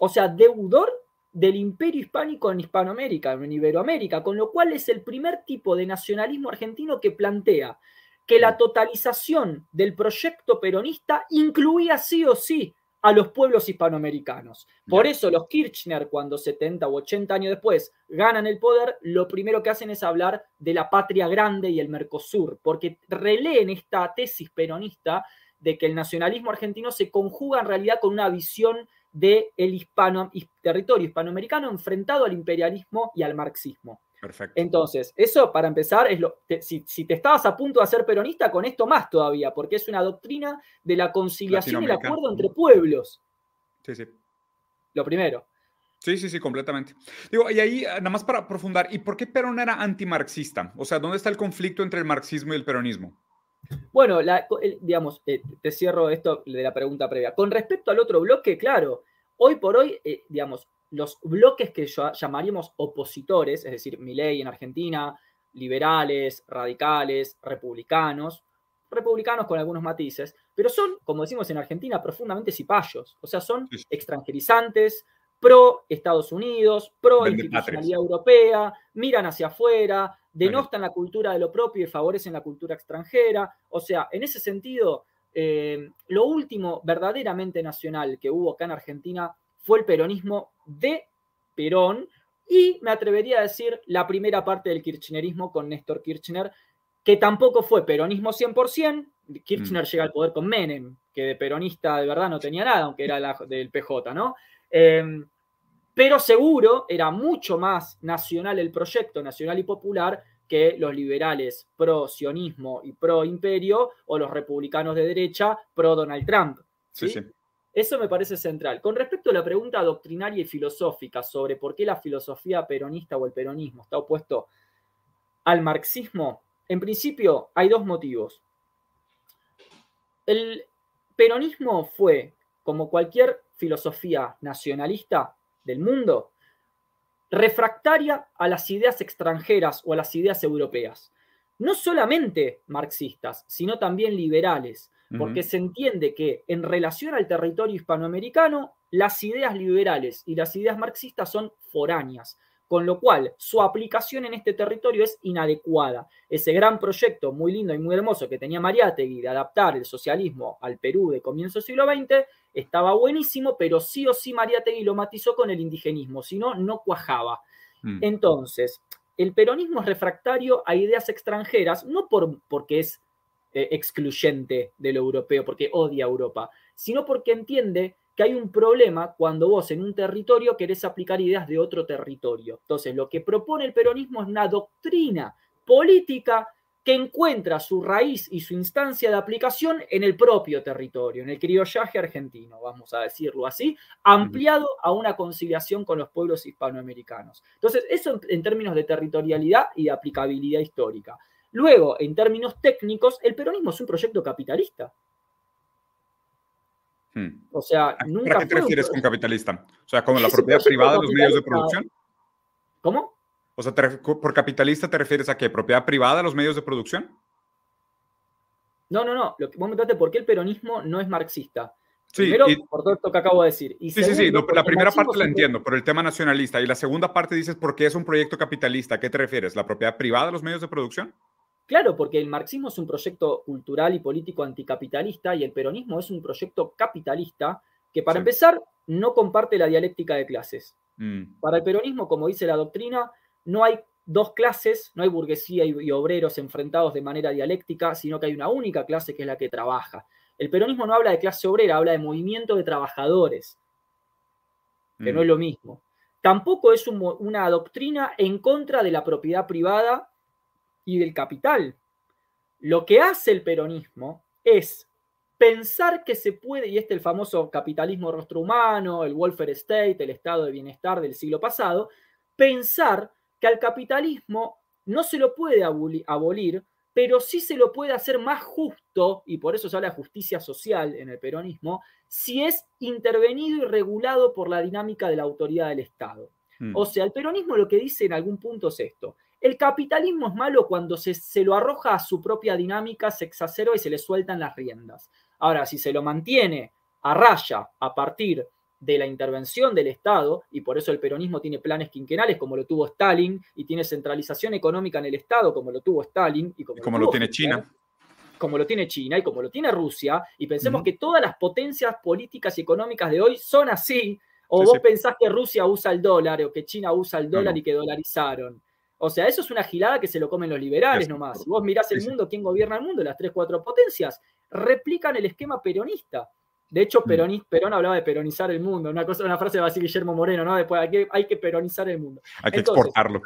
o sea, deudor del imperio hispánico en Hispanoamérica, en Iberoamérica, con lo cual es el primer tipo de nacionalismo argentino que plantea que la mm. totalización del proyecto peronista incluía sí o sí a los pueblos hispanoamericanos. Por eso los Kirchner, cuando 70 u 80 años después ganan el poder, lo primero que hacen es hablar de la patria grande y el Mercosur, porque releen esta tesis peronista de que el nacionalismo argentino se conjuga en realidad con una visión del hispano, territorio hispanoamericano enfrentado al imperialismo y al marxismo. Perfecto. Entonces, eso para empezar, es lo, si, te estabas a punto de ser peronista, con esto más todavía, porque es una doctrina de la conciliación y el acuerdo entre pueblos. Sí, sí. Lo primero. Sí, sí, sí, completamente. Digo, y ahí, nada más para profundar, ¿y por qué Perón era antimarxista? O sea, ¿dónde está el conflicto entre el marxismo y el peronismo? Bueno, digamos, eh, te cierro esto de la pregunta previa. Con respecto al otro bloque, claro, hoy por hoy, eh, digamos, los bloques que llamaríamos opositores, es decir, Milei en Argentina, liberales, radicales, republicanos, republicanos con algunos matices, pero son, como decimos en Argentina, profundamente cipayos, o sea, son extranjerizantes, pro Estados Unidos, pro institucionalidad europea, miran hacia afuera, denostan la cultura de lo propio y favorecen la cultura extranjera, o sea, en ese sentido, eh, lo último verdaderamente nacional que hubo acá en Argentina fue el peronismo de Perón y me atrevería a decir la primera parte del kirchnerismo con Néstor Kirchner, que tampoco fue peronismo 100%, Kirchner mm. llega al poder con Menem, que de peronista de verdad no tenía nada, aunque era la, del PJ, ¿no? Em, pero seguro era mucho más nacional el proyecto, nacional y popular, que los liberales pro sionismo y pro imperio o los republicanos de derecha pro Donald Trump. ¿sí? sí. Eso me parece central. Con respecto a la pregunta doctrinaria y filosófica sobre por qué la filosofía peronista o el peronismo está opuesto al marxismo, en principio hay dos motivos. El peronismo fue, como cualquier filosofía nacionalista del mundo, refractaria a las ideas extranjeras o a las ideas europeas. No solamente marxistas, sino también liberales, porque se entiende que en relación al territorio hispanoamericano, las ideas liberales y las ideas marxistas son foráneas, con lo cual su aplicación en este territorio es inadecuada. Ese gran proyecto muy lindo y muy hermoso que tenía Mariátegui de adaptar el socialismo al Perú de comienzo del siglo XX estaba buenísimo, pero sí o sí Mariátegui lo matizó con el indigenismo, si no, no cuajaba. Mm. Entonces, el peronismo es refractario a ideas extranjeras, no por, porque es eh, excluyente de lo europeo, porque odia a Europa, sino porque entiende que hay un problema cuando vos en un territorio querés aplicar ideas de otro territorio. Entonces, lo que propone el peronismo es una doctrina política que encuentra su raíz y su instancia de aplicación en el propio territorio, en el criollaje argentino, vamos a decirlo así, ampliado a una conciliación con los pueblos hispanoamericanos. Entonces, eso en términos de territorialidad y de aplicabilidad histórica. Luego, en términos técnicos, el peronismo es un proyecto capitalista. Hmm. O sea, nunca. ¿A qué te refieres con capitalista? O sea, como la propiedad privada de los medios de producción. ¿Cómo? O sea, por capitalista te refieres a qué? ¿Propiedad privada de los medios de producción? No, no, no. Lo que, vos me por qué el peronismo no es marxista. Primero, por todo esto que acabo de decir. sí, sí, sí. la primera parte la entiendo, por el tema nacionalista. Y la segunda parte dices, ¿por qué es un proyecto capitalista? ¿A qué te refieres? ¿La propiedad privada de los medios de producción? Claro, porque el marxismo es un proyecto cultural y político anticapitalista y el peronismo es un proyecto capitalista que, para empezar, no comparte la dialéctica de clases. Mm. Para el peronismo, como dice la doctrina, no hay dos clases, no hay burguesía y, obreros enfrentados de manera dialéctica, sino que hay una única clase que es la que trabaja. El peronismo no habla de clase obrera, habla de movimiento de trabajadores, que no mm. es lo mismo. Tampoco es una doctrina en contra de la propiedad privada y del capital. Lo que hace el peronismo es pensar que se puede, y este el famoso capitalismo rostro humano, el welfare state, el estado de bienestar del siglo pasado, pensar que al capitalismo no se lo puede abolir, pero sí se lo puede hacer más justo, y por eso se habla de justicia social en el peronismo, si es intervenido y regulado por la dinámica de la autoridad del Estado. Hmm. O sea, el peronismo lo que dice en algún punto es esto. El capitalismo es malo cuando se, se, lo arroja a su propia dinámica, se exacerba y se le sueltan las riendas. Ahora, si se lo mantiene a raya a partir de la intervención del Estado, y por eso el peronismo tiene planes quinquenales como lo tuvo Stalin, y tiene centralización económica en el Estado como lo tuvo Stalin, y como, lo, tiene China. Como lo tiene China y como lo tiene Rusia, y pensemos que todas las potencias políticas y económicas de hoy son así, o vos pensás que Rusia usa el dólar o que China usa el dólar y que dolarizaron. O sea, eso es una gilada que se lo comen los liberales nomás. Si vos mirás el mundo, ¿quién gobierna el mundo? Las tres, cuatro potencias replican el esquema peronista. De hecho, mm. Perón, hablaba de peronizar el mundo, una, cosa, una frase de así Guillermo Moreno, ¿no? Después hay que, hay que peronizar el mundo. Hay que exportarlo.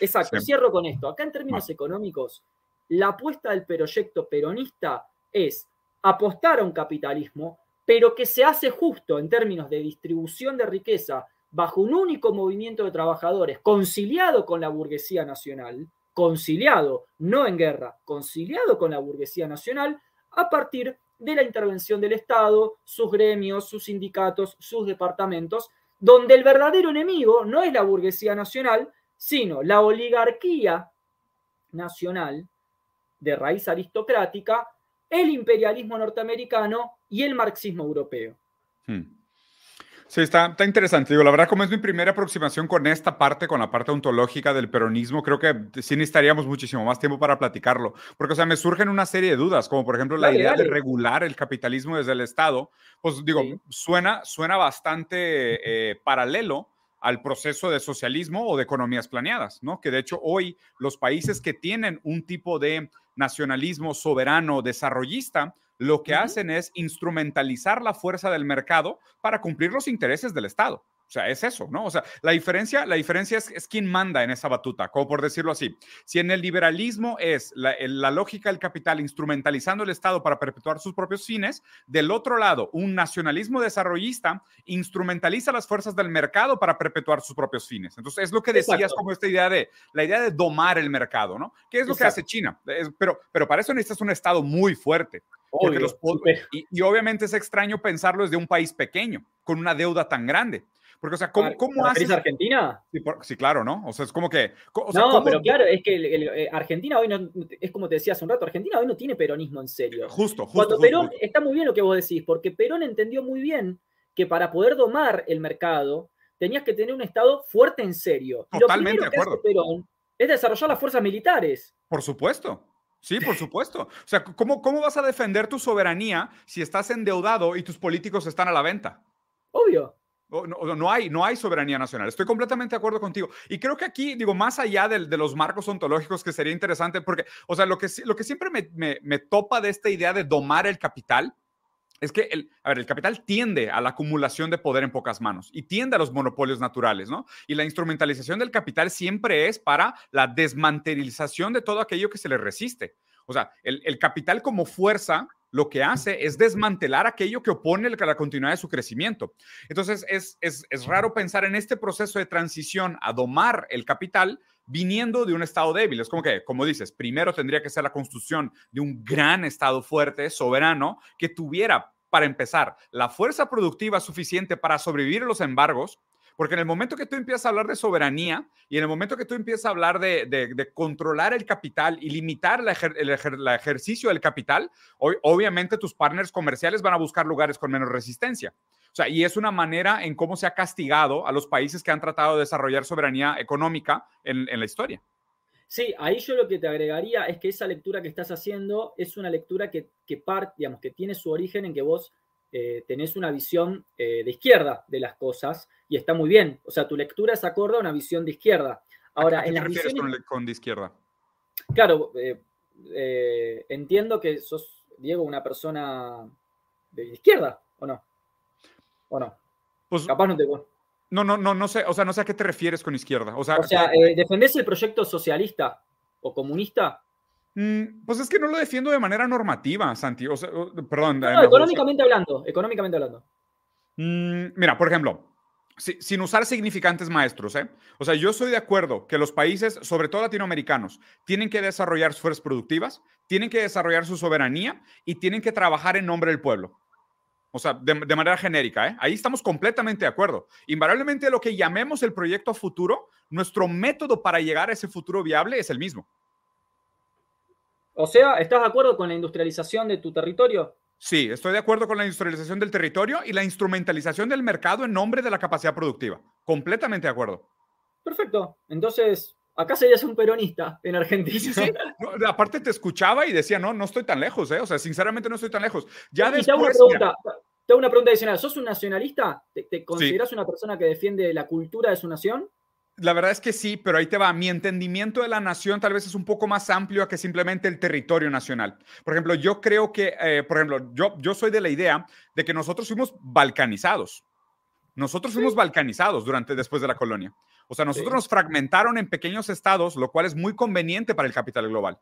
Exacto, cierro con esto. Acá en términos económicos, la apuesta del proyecto peronista es apostar a un capitalismo, pero que se hace justo en términos de distribución de riqueza bajo un único movimiento de trabajadores, conciliado con la burguesía nacional, conciliado, no en guerra, conciliado con la burguesía nacional, a partir de la intervención del Estado, sus gremios, sus sindicatos, sus departamentos, donde el verdadero enemigo no es la burguesía nacional, sino la oligarquía nacional de raíz aristocrática, el imperialismo norteamericano y el marxismo europeo. Hmm. Sí, está, está interesante. Digo, la verdad, como es mi primera aproximación con esta parte, con la parte ontológica del peronismo, creo que sí necesitaríamos muchísimo más tiempo para platicarlo. Porque, o sea, me surgen una serie de dudas, como por ejemplo la idea de regular el capitalismo desde el Estado. Pues digo, suena, suena bastante eh, paralelo al proceso de socialismo o de economías planeadas, ¿no? Que de hecho hoy los países que tienen un tipo de nacionalismo soberano desarrollista lo que hacen es instrumentalizar la fuerza del mercado para cumplir los intereses del Estado. O sea, es eso, ¿no? O sea, la diferencia, la diferencia es, es quién manda en esa batuta, como por decirlo así. Si en el liberalismo es la, la, lógica del capital instrumentalizando el Estado para perpetuar sus propios fines, del otro lado, un nacionalismo desarrollista instrumentaliza las fuerzas del mercado para perpetuar sus propios fines. Entonces, es lo que decías como esta idea de, la idea de domar el mercado, ¿no? ¿Qué es lo que hace China? pero, pero para eso necesitas un Estado muy fuerte. los, y, y obviamente es extraño pensarlo desde un país pequeño, con una deuda tan grande. Porque, o sea, ¿cómo, cómo haces? Argentina? Sí, claro, ¿no? O sea, es como que. no, pero claro, es que eh, Argentina hoy no. Es como te decía hace un rato, Argentina hoy no tiene peronismo en serio. Justo, justo. Cuando Perón. Está muy bien lo que vos decís, porque Perón entendió muy bien que para poder domar el mercado tenías que tener un Estado fuerte en serio. Totalmente de acuerdo. Perón es desarrollar las fuerzas militares. Por supuesto. Sí, por supuesto. O sea, ¿cómo, ¿cómo vas a defender tu soberanía si estás endeudado y tus políticos están a la venta? Obvio. No, hay, no hay soberanía nacional. Estoy completamente de acuerdo contigo. Y creo que aquí, digo, más allá de, de los marcos ontológicos, que sería interesante, porque, o sea, lo que, lo que siempre me, me, topa de esta idea de domar el capital es que el, el capital tiende a la acumulación de poder en pocas manos y tiende a los monopolios naturales, ¿no? Y la instrumentalización del capital siempre es para la desmantelización de todo aquello que se le resiste. O sea, el, el capital como fuerza lo que hace es desmantelar aquello que opone la continuidad de su crecimiento. Entonces, es, es, raro pensar en este proceso de transición a domar el capital viniendo de un estado débil. Es como que, como dices, primero tendría que ser la construcción de un gran estado fuerte, soberano, que tuviera, para empezar, la fuerza productiva suficiente para sobrevivir a los embargos, Porque en el momento que tú empiezas a hablar de soberanía y en el momento que tú empiezas a hablar de, controlar el capital y limitar el, ejercicio del capital, obviamente tus partners comerciales van a buscar lugares con menos resistencia. O sea, y es una manera en cómo se ha castigado a los países que han tratado de desarrollar soberanía económica en, la historia. Sí, ahí yo lo que te agregaría es que esa lectura que estás haciendo es una lectura que, que, digamos, que tiene su origen en que vos eh, tenés una visión eh, de izquierda de las cosas y está muy bien. O sea, tu lectura es acorde a una visión de izquierda. Ahora, qué en te refieres con, de izquierda? Claro, eh, entiendo que sos, Diego, una persona de izquierda, ¿o no? ¿O no? Pues, Capaz no te... No, no, no, no sé, o sea, no sé a qué te refieres con izquierda. O sea, ¿defendés el proyecto socialista o comunista? Mm, pues es que no lo defiendo de manera normativa, Santi. perdón. No, económicamente hablando, económicamente hablando. Mm, mira, por ejemplo, sin usar significantes maestros, ¿eh? O sea, yo estoy de acuerdo que los países, sobre todo latinoamericanos, tienen que desarrollar sus fuerzas productivas, tienen que desarrollar su soberanía y tienen que trabajar en nombre del pueblo. O sea, de, de, manera genérica, ¿eh? Ahí estamos completamente de acuerdo. Invariablemente lo que llamemos el proyecto futuro, nuestro método para llegar a ese futuro viable es el mismo. O sea, ¿estás de acuerdo con la industrialización de tu territorio? Sí, estoy de acuerdo con la industrialización del territorio y la instrumentalización del mercado en nombre de la capacidad productiva. Completamente de acuerdo. Perfecto. Entonces, acá serías un peronista en Argentina. Sí, sí. aparte te escuchaba y decía, no, no estoy tan lejos, ¿eh? O sea, sinceramente no estoy tan lejos. Ya después, te hago una pregunta, te hago una pregunta adicional. ¿Sos un nacionalista? ¿Te, te consideras una persona que defiende la cultura de su nación? La verdad es que sí, pero ahí te va. Mi entendimiento de la nación tal vez es un poco más amplio que simplemente el territorio nacional. Por ejemplo, yo creo que, eh, por ejemplo, yo, yo soy de la idea de que nosotros fuimos balcanizados. Nosotros fuimos balcanizados durante, después de la colonia. O sea, nosotros nos fragmentaron en pequeños estados, lo cual es muy conveniente para el capital global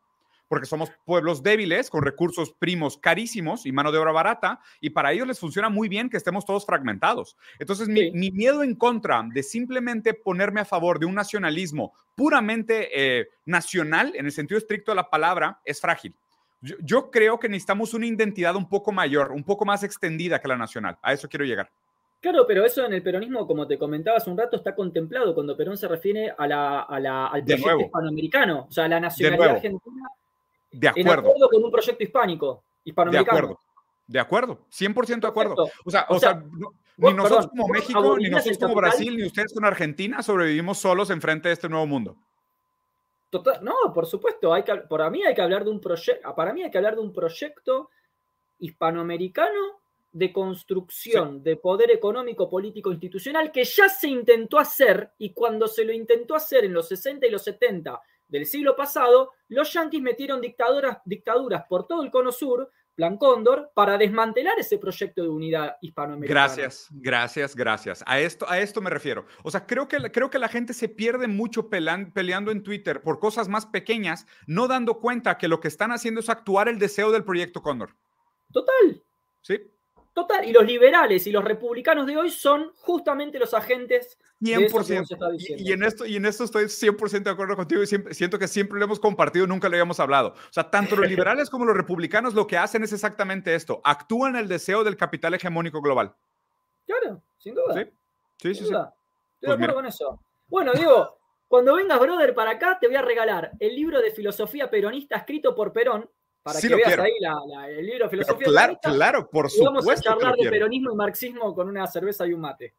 porque somos pueblos débiles, con recursos primos carísimos y mano de obra barata, y para ellos les funciona muy bien que estemos todos fragmentados. Entonces, mi, miedo en contra de simplemente ponerme a favor de un nacionalismo puramente eh, nacional, en el sentido estricto de la palabra, es frágil. Yo, yo creo que necesitamos una identidad un poco mayor, un poco más extendida que la nacional. A eso quiero llegar. Claro, pero eso en el peronismo, como te comentaba hace un rato, está contemplado cuando Perón se refiere a la, al proyecto hispanoamericano, o sea, la nacionalidad argentina de acuerdo. con un proyecto hispánico, hispanoamericano. De acuerdo. De acuerdo, 100% de acuerdo. O sea, o, sea, ni nosotros como México, ni nosotros como Brasil, ni ustedes con Argentina sobrevivimos solos enfrente de este nuevo mundo. Total, no, por supuesto, hay que, para mí hay que hablar de un proyecto, para mí hay que hablar de un proyecto hispanoamericano de construcción de poder económico, político, institucional que ya se intentó hacer y cuando se lo intentó hacer en los 60 y los 70 del siglo pasado, los yanquis metieron dictaduras, dictaduras por todo el cono sur, Plan Cóndor, para desmantelar ese proyecto de unidad hispanoamericana. Gracias, gracias, gracias. A esto, a esto me refiero. O sea, creo que, creo que la gente se pierde mucho peleando en Twitter por cosas más pequeñas, no dando cuenta que lo que están haciendo es actuar el deseo del proyecto Cóndor. Total. Sí. Total, y los liberales y los republicanos de hoy son justamente los agentes 100%. y, en esto, y en esto estoy 100% de acuerdo contigo y siento que siempre lo hemos compartido, nunca lo habíamos hablado. O sea, tanto los liberales como los republicanos lo que hacen es exactamente esto, actúan el deseo del capital hegemónico global. Claro, sin duda. Sí, sí, sí. Estoy de pues acuerdo con eso. Bueno, Diego, cuando vengas, brother, para acá, te voy a regalar el libro de filosofía peronista escrito por Perón, para que veas ahí el libro Filosofía Claro, claro, por supuesto. vamos a charlar de peronismo y marxismo con una cerveza y un mate.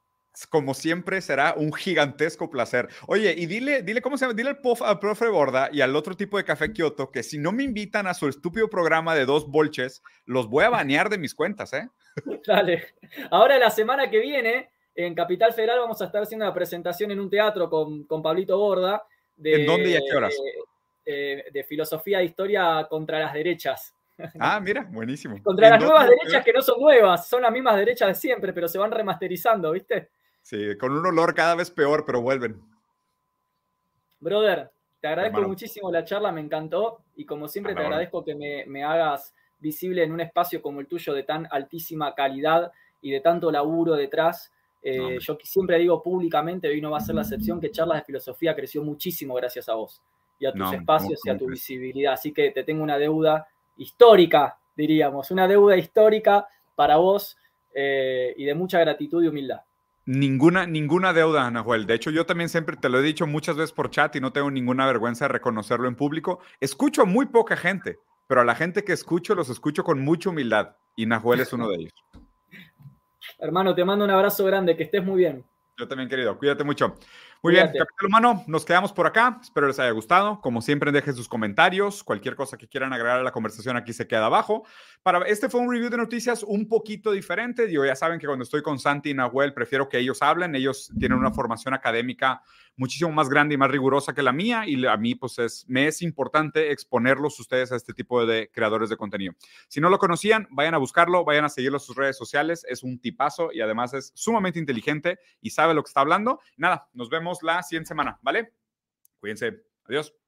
Como siempre, será un gigantesco placer. Oye, y dile, dile cómo se llama, dile al, profe Borda y al otro tipo de café Kioto que si no me invitan a su estúpido programa de dos bolches, los voy a banear de mis cuentas, ¿eh? Dale. Ahora, la semana que viene, en Capital Federal, vamos a estar haciendo una presentación en un teatro con, con Pablito Borda. ¿En dónde y a qué horas? Eh, de filosofía e historia contra las derechas. Ah, mira, buenísimo. contra las nuevas derechas que no son nuevas, son las mismas derechas de siempre, pero se van remasterizando, ¿viste? Sí, con un olor cada vez peor, pero vuelven. Brother, te agradezco muchísimo la charla, me encantó y como siempre te agradezco que me, hagas visible en un espacio como el tuyo de tan altísima calidad y de tanto laburo detrás. Eh, yo siempre digo públicamente, hoy no va a ser la excepción, que Charlas de Filosofía creció muchísimo gracias a vos y a tus espacios y a tu visibilidad. Así que te tengo una deuda histórica, diríamos, una deuda histórica para vos eh, y de mucha gratitud y humildad. Ninguna, ninguna deuda, Nahuel. De hecho, yo también siempre te lo he dicho muchas veces por chat y no tengo ninguna vergüenza de reconocerlo en público. Escucho a muy poca gente, pero a la gente que escucho los escucho con mucha humildad y Nahuel es uno de ellos. Hermano, te mando un abrazo grande, que estés muy bien. Yo también, querido. Cuídate mucho. Muy bien, Capital Humano, nos quedamos por acá. Espero les haya gustado. Como siempre, dejen sus comentarios. Cualquier cosa que quieran agregar a la conversación aquí se queda abajo. Para, este fue un review de noticias un poquito diferente. Digo, ya saben que cuando estoy con Santi y Nahuel, prefiero que ellos hablen. Ellos tienen una formación académica muchísimo más grande y más rigurosa que la mía y a mí pues es, me es importante exponerlos ustedes a este tipo de creadores de contenido. Si no lo conocían, vayan a buscarlo, vayan a seguirlo en sus redes sociales, es un tipazo y además es sumamente inteligente y sabe lo que está hablando. Nada, nos vemos la siguiente semana, ¿vale? Cuídense. Adiós.